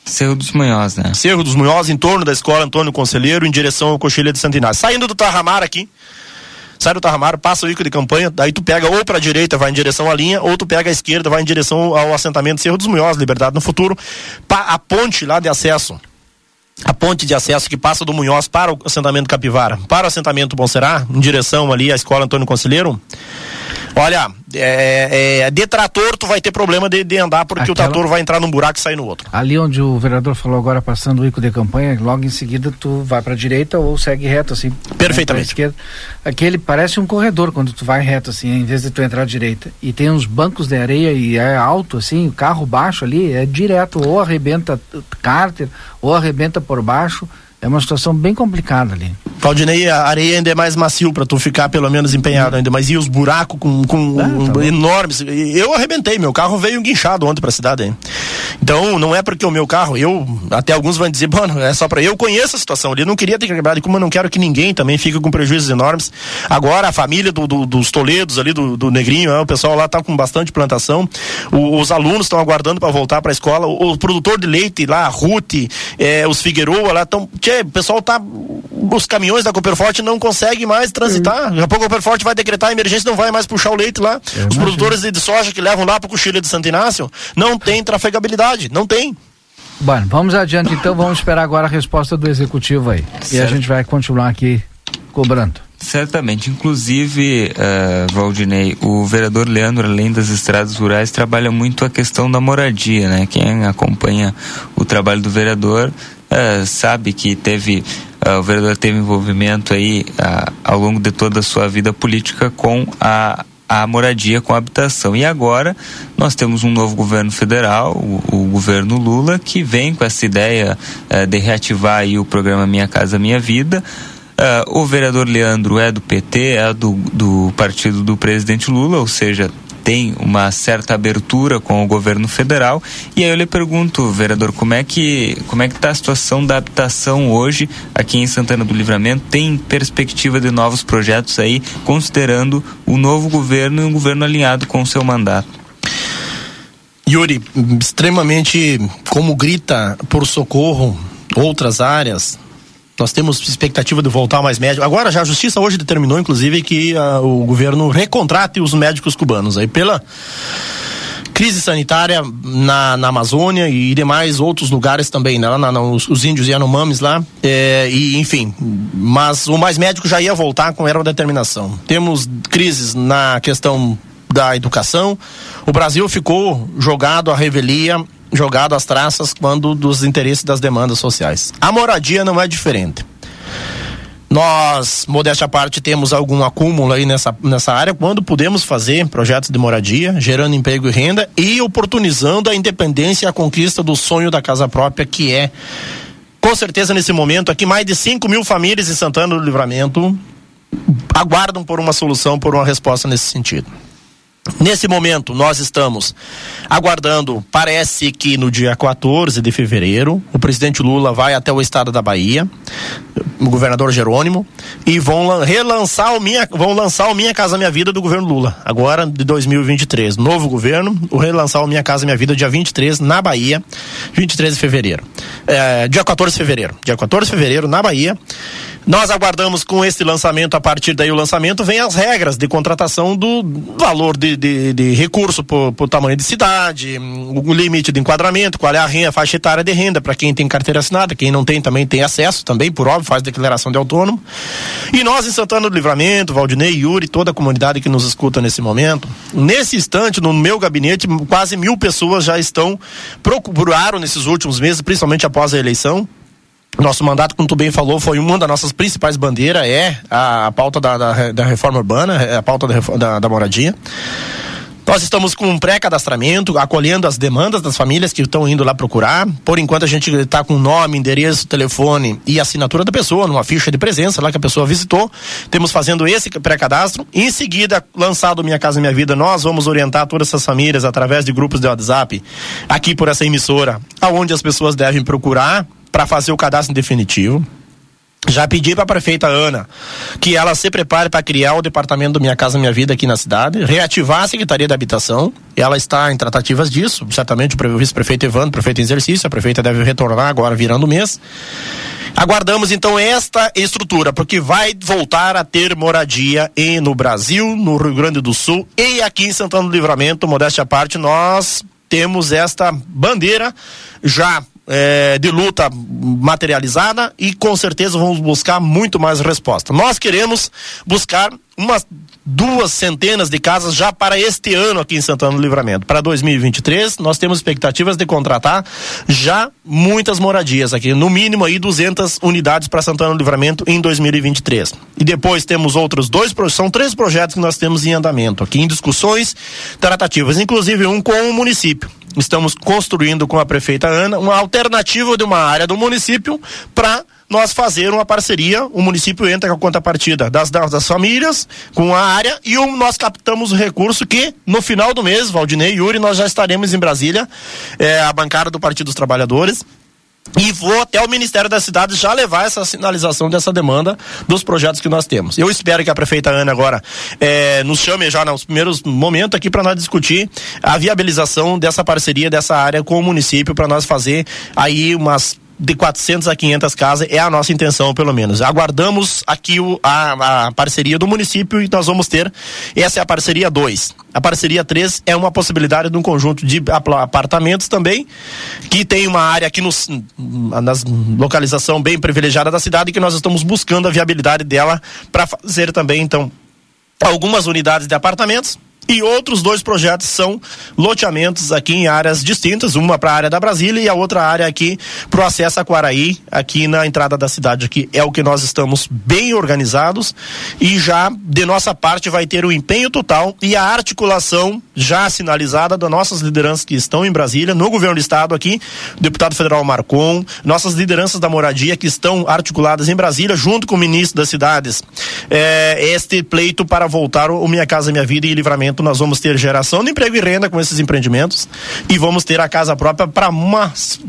Cerro dos Munhoz, né? Cerro dos Munhoz, em torno da escola Antônio Conselheiro, em direção ao Coxilha de Santo Inácio. Saindo do Tarramar aqui, sai do Tarramar, passa o Ico de campanha, daí tu pega ou para a direita, vai em direção à linha, ou tu pega à esquerda, vai em direção ao assentamento Cerro dos Munhoz, Liberdade no Futuro, a ponte lá de acesso. A ponte de acesso que passa do Munhoz para o assentamento Capivara, para o assentamento Bom Será, em direção ali à escola Antônio Conselheiro. Olha, é, é, de trator tu vai ter problema de, de andar porque o Aquela- trator vai entrar num buraco e sair no outro. Ali onde o vereador falou agora, passando o Ico de campanha, logo em seguida tu vai para direita ou segue reto assim. Perfeitamente. pra esquerda. Aquele parece um corredor quando tu vai reto assim, em vez de tu entrar à direita. E tem uns bancos de areia e é alto assim, o carro baixo ali é direto ou arrebenta cárter ou arrebenta por baixo. É uma situação bem complicada ali. Claudinei, a areia ainda é mais macio pra tu ficar pelo menos empenhado ainda, mas e os buracos com, com Ah, um- tá enormes? Eu arrebentei, meu carro veio guinchado ontem pra cidade. hein? Então, não é porque o meu carro, eu, até alguns vão dizer, mano, é só pra eu conheço a situação ali, eu não queria ter quebrado, e como eu não quero que ninguém também fique com prejuízos enormes. Agora, a família do- do- dos Toledos ali, do, do Negrinho, é, o pessoal lá tá com bastante plantação, O- os alunos estão aguardando pra voltar pra escola, o, o produtor de leite lá, a Ruth, é, os Figueroa lá estão, o pessoal tá, os caminhões da Cooperforte não conseguem mais transitar, daqui a pouco a Cooperforte vai decretar a emergência, não vai mais puxar o leite lá, os produtores de, soja que levam lá pro cochilha de Santo Inácio, não tem trafegabilidade, não tem. Bom, vamos adiante então, vamos esperar agora a resposta do executivo aí. E a Certo. gente vai continuar aqui cobrando. Certamente. Inclusive, eh, Valdinei, o vereador Leandro, além das estradas rurais, trabalha muito a questão da moradia, né? Quem acompanha o trabalho do vereador eh, sabe que teve. eh, o vereador teve envolvimento aí ah, ao longo de toda a sua vida política com a, a moradia, com a habitação. E agora nós temos um novo governo federal, o, o governo Lula, que vem com essa ideia eh, de reativar aí o programa Minha Casa Minha Vida. Ah, o vereador Leandro é do PT, é do, do partido do presidente Lula, ou seja, tem uma certa abertura com o governo federal. E aí eu lhe pergunto, vereador, como é que como é que está a situação da habitação hoje aqui em Santana do Livramento? Tem perspectiva de novos projetos aí, considerando o novo governo e um governo alinhado com o seu mandato? Yuri, extremamente como grita por socorro outras áreas. Nós temos expectativa de voltar mais médicos. Agora já a justiça hoje determinou, inclusive, que ah, o governo recontrate os médicos cubanos. Aí pela crise sanitária na, na Amazônia e demais outros lugares também, né? Lá na, na, os, os índios Yanomamis lá, é, e enfim, mas o mais médico já ia voltar com era determinação. Temos crises na questão da educação. O Brasil ficou jogado à revelia, jogado às traças quando dos interesses das demandas sociais. A moradia não é diferente. Nós, modéstia à parte, temos algum acúmulo aí nessa, nessa área quando podemos fazer projetos de moradia, gerando emprego e renda e oportunizando a independência e a conquista do sonho da casa própria, que é, com certeza, nesse momento aqui, mais de 5 mil famílias em Santana do Livramento aguardam por uma solução, por uma resposta nesse sentido. Nesse momento, nós estamos aguardando, parece que no dia 14 de fevereiro, o presidente Lula vai até o estado da Bahia, o governador Jerônimo, e vão relançar o minha, vão lançar o Minha Casa Minha Vida do governo Lula, agora de 2023. Novo governo, o relançar o Minha Casa Minha Vida dia 23 na Bahia, 23 de fevereiro. É, dia 14 de fevereiro. Dia 14 de fevereiro na Bahia. Nós aguardamos com esse lançamento, a partir daí o lançamento, vem as regras de contratação do valor de, de, de recurso por, tamanho de cidade, o limite de enquadramento, qual é a renda, faixa etária de renda, para quem tem carteira assinada, quem não tem também tem acesso também, por óbvio, faz declaração de autônomo. E nós em Santana do Livramento, Valdinei, Yuri, toda a comunidade que nos escuta nesse momento, nesse instante, no meu gabinete, quase mil pessoas já estão, procuraram nesses últimos meses, principalmente após a eleição, nosso mandato, como tu bem falou, foi uma das nossas principais bandeiras, é a, a pauta da, da, da, reforma urbana, é a pauta da, da, da moradia. Nós estamos com um pré-cadastramento, acolhendo as demandas das famílias que estão indo lá procurar. Por enquanto, a gente está com nome, endereço, telefone e assinatura da pessoa, numa ficha de presença lá que a pessoa visitou. Temos fazendo esse pré-cadastro. Em seguida, lançado Minha Casa Minha Vida, nós vamos orientar todas essas famílias através de grupos de WhatsApp, aqui por essa emissora, aonde as pessoas devem procurar para fazer o cadastro definitivo. Já pedi para a prefeita Ana que ela se prepare para criar o departamento do Minha Casa Minha Vida aqui na cidade, reativar a Secretaria da Habitação. Ela está em tratativas disso. Certamente o vice-prefeito Evandro, prefeito em exercício, a prefeita deve retornar agora virando o mês. Aguardamos então esta estrutura, porque vai voltar a ter moradia e no Brasil, no Rio Grande do Sul e aqui em Santana do Livramento, modéstia à parte, nós temos esta bandeira já é, de luta materializada e com certeza vamos buscar muito mais resposta. Nós queremos buscar umas duas centenas de casas já para este ano aqui em Santana do Livramento. Para 2023, nós temos expectativas de contratar já muitas moradias aqui, no mínimo aí 200 unidades para Santana do Livramento em 2023. E depois temos outros dois, são três projetos que nós temos em andamento aqui, em discussões tratativas, inclusive um com o município. Estamos construindo com a prefeita Ana uma alternativa de uma área do município para nós fazer uma parceria, o município entra com a contrapartida das, das, das famílias, com a área, e o, nós captamos o recurso que, no final do mês, Valdinei e Yuri, nós já estaremos em Brasília, é, a bancada do Partido dos Trabalhadores, e vou até o Ministério da Cidade já levar essa sinalização dessa demanda dos projetos que nós temos. Eu espero que a prefeita Ana agora eh, nos chame já nos primeiros momentos aqui para nós discutir a viabilização dessa parceria dessa área com o município para nós fazer aí umas de 400 a 500 casas é a nossa intenção, pelo menos. Aguardamos aqui o, a, a, parceria do município e nós vamos ter. Essa é a parceria 2. A parceria 3 é uma possibilidade de um conjunto de apartamentos também, que tem uma área aqui nos, na localização bem privilegiada da cidade que nós estamos buscando a viabilidade dela para fazer também, então, algumas unidades de apartamentos e outros dois projetos são loteamentos aqui em áreas distintas, uma para a área da Brasília e a outra área aqui para o acesso a Quaraí, aqui na entrada da cidade aqui. É o que nós estamos bem organizados e já de nossa parte vai ter o empenho total e a articulação já sinalizada das nossas lideranças que estão em Brasília, no governo do estado aqui, deputado federal Marcon, nossas lideranças da moradia que estão articuladas em Brasília, junto com o ministro das cidades, é, este pleito para voltar o Minha Casa Minha Vida e Livramento nós vamos ter geração de emprego e renda com esses empreendimentos e vamos ter a casa própria para umas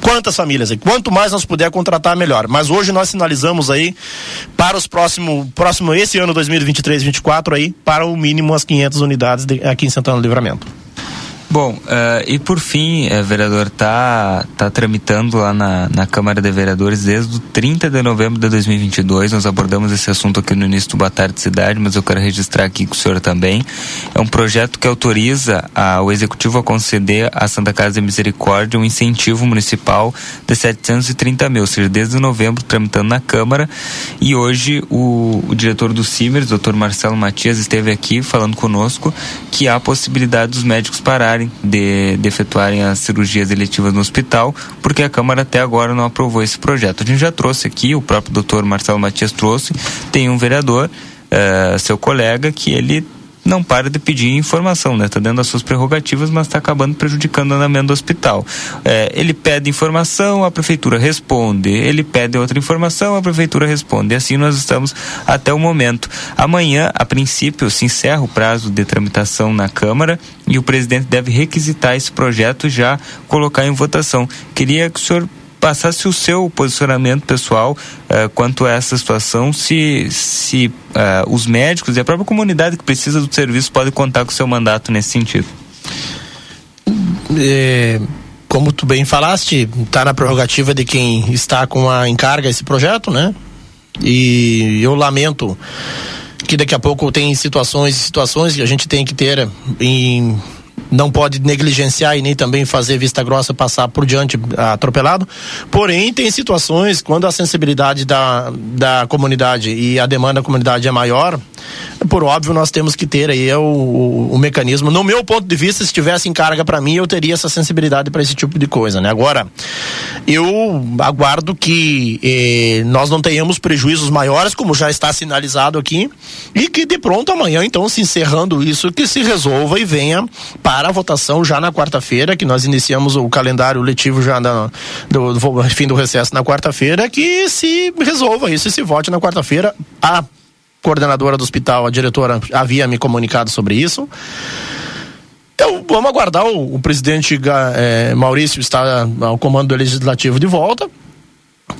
quantas famílias e quanto mais nós puder contratar melhor. Mas hoje nós sinalizamos aí para os próximos próximo esse ano 2023 2024 aí para o mínimo as 500 unidades de, aqui em Santana do Livramento Bom, eh, e por fim, eh, vereador, tá, tá tramitando lá na, na Câmara de Vereadores desde o 30 de novembro de 2022. Nós abordamos esse assunto aqui no início do Boa Tarde Cidade, mas eu quero registrar aqui com o senhor também. É um projeto que autoriza a, o Executivo a conceder à Santa Casa de Misericórdia um incentivo municipal de 730 mil, ou seja, desde novembro tramitando na Câmara. E hoje o, o diretor do CIMERS, doutor Marcelo Matias, esteve aqui falando conosco que há a possibilidade dos médicos pararem de, de efetuarem as cirurgias eletivas no hospital, porque a Câmara até agora não aprovou esse projeto. A gente já trouxe aqui, o próprio doutor Marcelo Matias trouxe, tem um vereador, eh, seu colega, que ele não para de pedir informação, né? Tá dando as suas prerrogativas, mas está acabando prejudicando o andamento do hospital. É, ele pede informação, a prefeitura responde. Ele pede outra informação, a prefeitura responde. E assim nós estamos até o momento. Amanhã, a princípio, se encerra o prazo de tramitação na Câmara e o presidente deve requisitar esse projeto já colocar em votação. Queria que o senhor passasse o seu posicionamento pessoal eh, quanto a essa situação, se, se eh, os médicos e a própria comunidade que precisa do serviço pode contar com o seu mandato nesse sentido. É, como tu bem falaste, está na prerrogativa de quem está com a encarga esse projeto, né? E eu lamento que daqui a pouco tem situações e situações que a gente tem que ter em não pode negligenciar e nem também fazer vista grossa passar por diante atropelado. Porém, tem situações quando a sensibilidade da, da comunidade e a demanda da comunidade é maior, por óbvio, nós temos que ter aí o, o, o mecanismo. No meu ponto de vista, se tivesse em carga para mim, eu teria essa sensibilidade para esse tipo de coisa, né? Agora, eu aguardo que eh, nós não tenhamos prejuízos maiores, como já está sinalizado aqui, e que de pronto amanhã, então, se encerrando isso, que se resolva e venha para a votação já na quarta-feira, que nós iniciamos o calendário letivo já na, do, do fim do recesso na quarta-feira, que se resolva isso e se vote na quarta-feira. A coordenadora do hospital, a diretora, havia me comunicado sobre isso. Então, vamos aguardar o, o presidente é, Maurício estar ao comando do legislativo de volta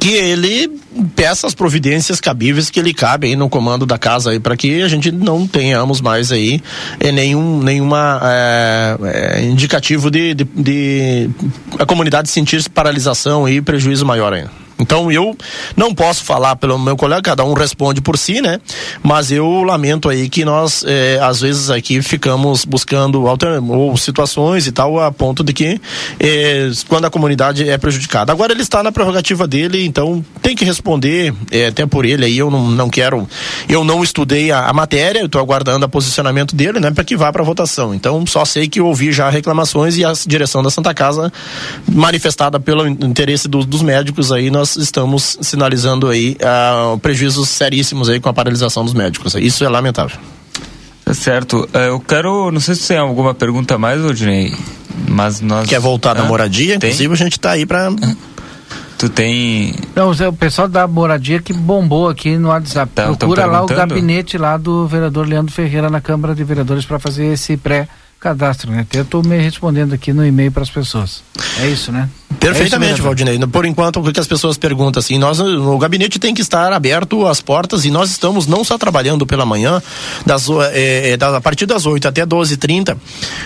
que ele peça as providências cabíveis que ele cabe aí no comando da casa aí para que a gente não tenhamos mais aí é, nenhum nenhuma é, é, indicativo de, de, de, a comunidade sentir paralisação e prejuízo maior ainda. Então eu não posso falar pelo meu colega, cada um responde por si, né? Mas eu lamento aí que nós, é, às vezes aqui ficamos buscando alter... ou situações e tal, a ponto de que é, quando a comunidade é prejudicada. Agora ele está na prerrogativa dele, então tem que responder, é, até por ele aí, eu não, não quero, eu não estudei a, a matéria, eu estou aguardando o posicionamento dele, né? Para que vá para votação. Então só sei que ouvi já reclamações e a direção da Santa Casa manifestada pelo interesse do, dos médicos aí, nós nós estamos sinalizando aí uh, prejuízos seríssimos aí com a paralisação dos médicos. Isso é lamentável. Tá certo. Uh, eu quero, não sei se tem alguma pergunta mais, Odinei, mas nós... Quer voltar ah, na moradia? Tem? Inclusive a gente está aí para... Tu tem. Não, o pessoal da moradia que bombou aqui no WhatsApp. Tá, Procura lá o gabinete lá do vereador Leandro Ferreira na Câmara de Vereadores para fazer esse pré cadastro, né? Eu estou me respondendo aqui no e-mail para as pessoas. É isso, né? Perfeitamente, é isso Valdinei. Por enquanto, o que as pessoas perguntam assim, nós, o gabinete tem que estar aberto as portas e nós estamos não só trabalhando pela manhã, das, é, é, a partir das 8 até 12h30,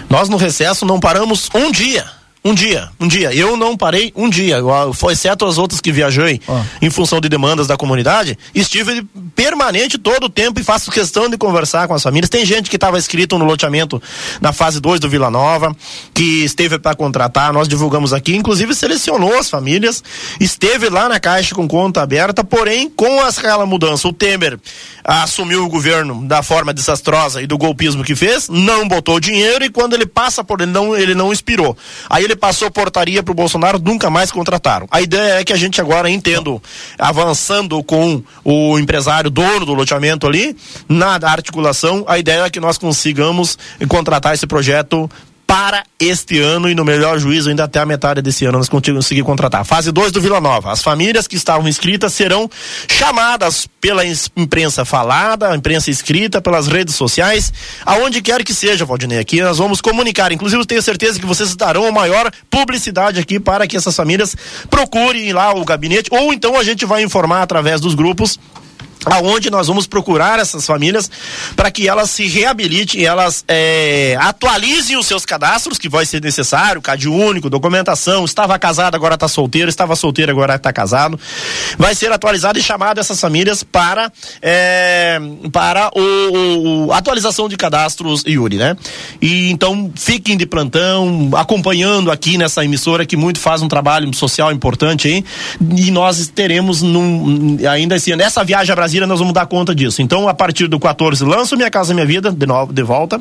nós no recesso não paramos um dia um dia, um dia. Eu não parei um dia, foi exceto as outras que viajei oh. em função de demandas da comunidade. Estive permanente todo o tempo e faço questão de conversar com as famílias. Tem gente que estava inscrito no loteamento na fase 2 do Vila Nova, que esteve para contratar, nós divulgamos aqui, inclusive selecionou as famílias, esteve lá na caixa com conta aberta, porém com aquela mudança, o Temer assumiu o governo da forma desastrosa e do golpismo que fez, não botou dinheiro e quando ele passa por ele não ele não inspirou. Aí ele passou portaria para o Bolsonaro, nunca mais contrataram. A ideia é que a gente agora, entendo, avançando com o empresário dono do loteamento ali, na articulação, a ideia é que nós consigamos contratar esse projeto para este ano e no melhor juízo ainda até a metade desse ano nós conseguir contratar. Fase 2 do Vila Nova. As famílias que estavam inscritas serão chamadas pela imprensa falada, imprensa escrita, pelas redes sociais, aonde quer que seja, Valdinei. Aqui nós vamos comunicar. Inclusive, tenho certeza que vocês darão a maior publicidade aqui para que essas famílias procurem lá o gabinete, ou então a gente vai informar através dos grupos aonde nós vamos procurar essas famílias para que elas se reabilitem, elas é, atualizem os seus cadastros, que vai ser necessário, CAD único, documentação, estava casado, agora está solteiro, estava solteiro, agora está casado. Vai ser atualizado e chamado essas famílias para, é, para o, o- atualização de cadastros Yuri, né? E então fiquem de plantão, acompanhando aqui nessa emissora que muito faz um trabalho social importante aí. E nós teremos num, ainda esse nessa viagem a Brasília, nós vamos dar conta disso. Então, a partir do 14, lanço Minha Casa Minha Vida, de novo, de volta.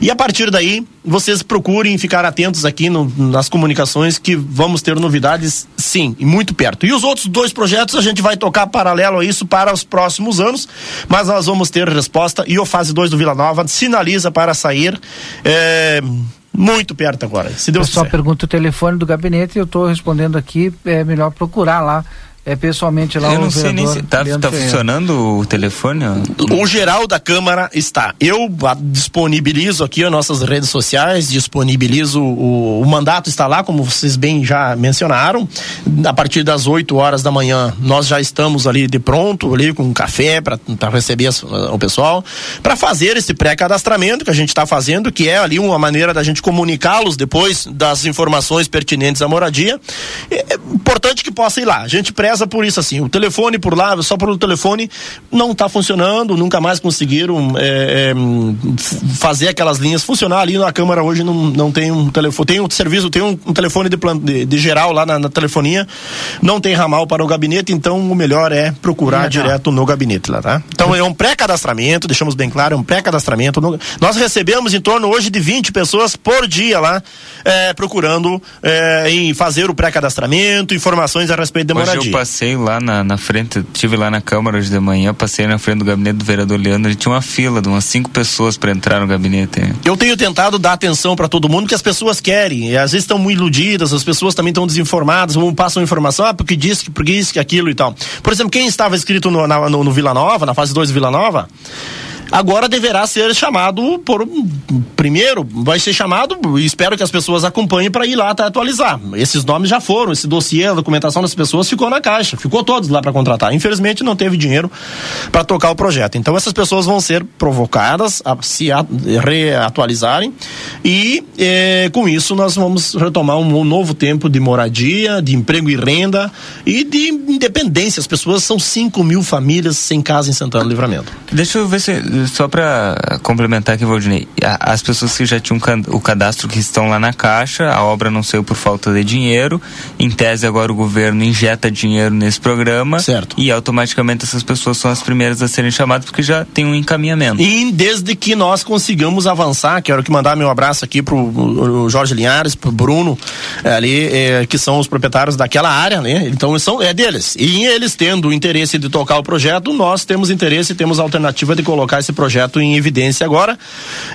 E a partir daí, vocês procurem ficar atentos aqui no- nas comunicações que vamos ter novidades, sim, e muito perto. E os outros dois projetos a gente vai tocar paralelo a isso para os próximos anos, mas nós vamos ter resposta e o fase 2 do Vila Nova sinaliza para sair é, muito perto agora, se Deus pessoal quiser. pergunta o telefone do gabinete eu estou respondendo aqui, é melhor procurar lá, é pessoalmente lá Eu o não sei nem se tá, tá funcionando o telefone. O geral da Câmara está. Eu disponibilizo aqui as nossas redes sociais, disponibilizo o, o mandato está lá, como vocês bem já mencionaram. A partir das 8 horas da manhã, nós já estamos ali de pronto, ali com um café para receber as- o pessoal, para fazer esse pré-cadastramento que a gente está fazendo, que é ali uma maneira da gente comunicá-los depois das informações pertinentes à moradia. É é importante que possa ir lá. A gente por isso assim. O telefone por lá, só por o telefone, não está funcionando, nunca mais conseguiram é, é, fazer aquelas linhas funcionar ali na Câmara hoje não, não tem um telefone, tem um serviço, tem um, um telefone de, plan- de, de geral lá na, na telefonia, não tem ramal para o gabinete, então o melhor é procurar direto no gabinete lá, tá? Então é um pré-cadastramento, deixamos bem claro, é um pré-cadastramento. No- Nós recebemos em torno hoje de 20 pessoas por dia lá, é, procurando é, em fazer o pré-cadastramento, informações a respeito da Hoje moradia. Passei lá na, na frente, estive lá na Câmara hoje de manhã, passei na frente do gabinete do vereador Leandro e tinha uma fila de umas cinco pessoas para entrar no gabinete. Eu tenho tentado dar atenção para todo mundo que as pessoas querem. Às vezes estão muito iludidas, as pessoas também estão desinformadas, ou passam informação, ah, porque disse, que- porque isso, que aquilo e tal. Por exemplo, quem estava inscrito no, na- no, no Vila Nova, na fase 2 do Vila Nova, agora deverá ser chamado por primeiro vai ser chamado espero que as pessoas acompanhem para ir lá tá, atualizar. Esses nomes já foram esse dossiê a documentação das pessoas ficou na caixa ficou todos lá para contratar. Infelizmente não teve dinheiro para tocar o projeto. Então essas pessoas vão ser provocadas a se reatualizarem e eh, com isso nós vamos retomar um novo tempo de moradia de emprego e renda e de independência. As pessoas são 5 mil famílias sem casa em Santana do Livramento. Deixa eu ver se, só para complementar aqui, Valdinei, as pessoas que já tinham o cadastro que estão lá na caixa, a obra não saiu por falta de dinheiro, em tese agora o governo injeta dinheiro nesse programa certo. e automaticamente essas pessoas são as primeiras a serem chamadas porque já tem um encaminhamento. E desde que nós consigamos avançar, quero que mandar meu abraço aqui pro o Jorge Linhares, pro Bruno, é, ali, é, que são os proprietários daquela área, né? Então são, é deles. E eles tendo o interesse de tocar o projeto, nós temos interesse e temos a alternativa de colocar esse projeto em evidência agora.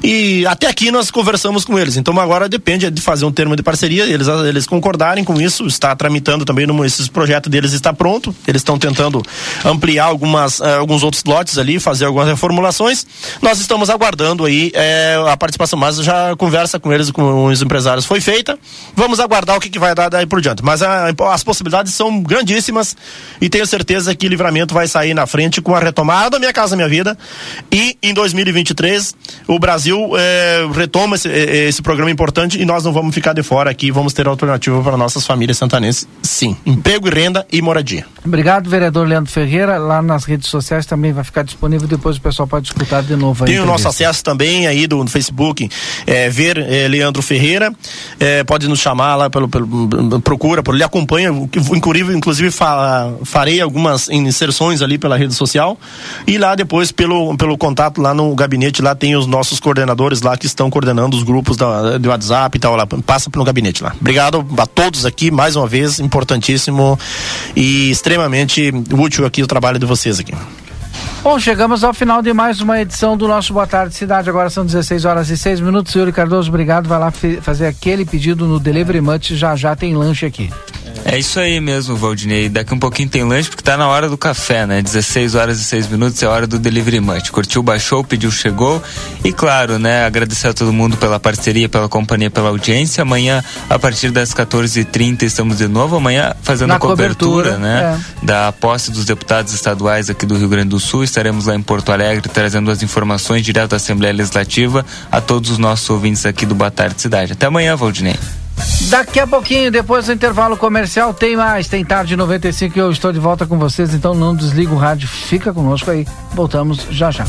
E até aqui nós conversamos com eles. Então agora depende de fazer um termo de parceria, eles, eles concordarem com isso, está tramitando também, no, esse projeto deles está pronto. Eles estão tentando ampliar algumas, eh, alguns outros lotes ali, fazer algumas reformulações. Nós estamos aguardando aí eh, a participação, mas já conversa com eles, com os empresários foi feita. Vamos aguardar o que, que vai dar daí por diante. Mas a- as possibilidades são grandíssimas e tenho certeza que Livramento vai sair na frente com a retomada da Minha Casa Minha Vida e em 2023 o Brasil eh, retoma esse, eh, esse programa importante e nós não vamos ficar de fora aqui, vamos ter alternativa para nossas famílias santanenses, sim. Emprego e renda e moradia. Obrigado, vereador Leandro Ferreira. Lá nas redes sociais também vai ficar disponível, depois o pessoal pode escutar de novo. Tem o nosso acesso também aí do, no Facebook, é, ver é, Leandro Ferreira, é, pode nos chamar lá pelo, pelo procura, por ele acompanha, inclusive, inclusive fa- farei algumas inserções ali pela rede social e lá depois pelo, pelo contato lá no gabinete, lá tem os nossos coordenadores lá que estão coordenando os grupos da, do WhatsApp e tal, lá, passa pelo gabinete lá. Obrigado a todos aqui, mais uma vez, importantíssimo e extremamente útil aqui o trabalho de vocês aqui. Bom, chegamos ao final de mais uma edição do nosso Boa Tarde Cidade. Agora são 16 horas e 6 minutos. Yuri Cardoso, obrigado. Vai lá fazer aquele pedido no Delivery Much. Já já tem lanche aqui. É isso aí mesmo, Valdinei. Daqui um pouquinho tem lanche, porque tá na hora do café, né? 16 horas e 6 minutos é hora do Delivery Munch. Curtiu, baixou, pediu, chegou. E claro, né? Agradecer a todo mundo pela parceria, pela companhia, pela audiência. Amanhã, a partir das 14h30, estamos de novo. Amanhã fazendo Na a cobertura, cobertura, né? Da posse dos deputados estaduais aqui do Rio Grande do Sul. Estaremos lá em Porto Alegre trazendo as informações direto da Assembleia Legislativa a todos os nossos ouvintes aqui do Boa Tarde Cidade. Até amanhã, Valdinei. Daqui a pouquinho, depois do intervalo comercial, tem mais. Tem tarde 95 e eu estou de volta com vocês, então não desliga o rádio. Fica conosco aí. Voltamos já já.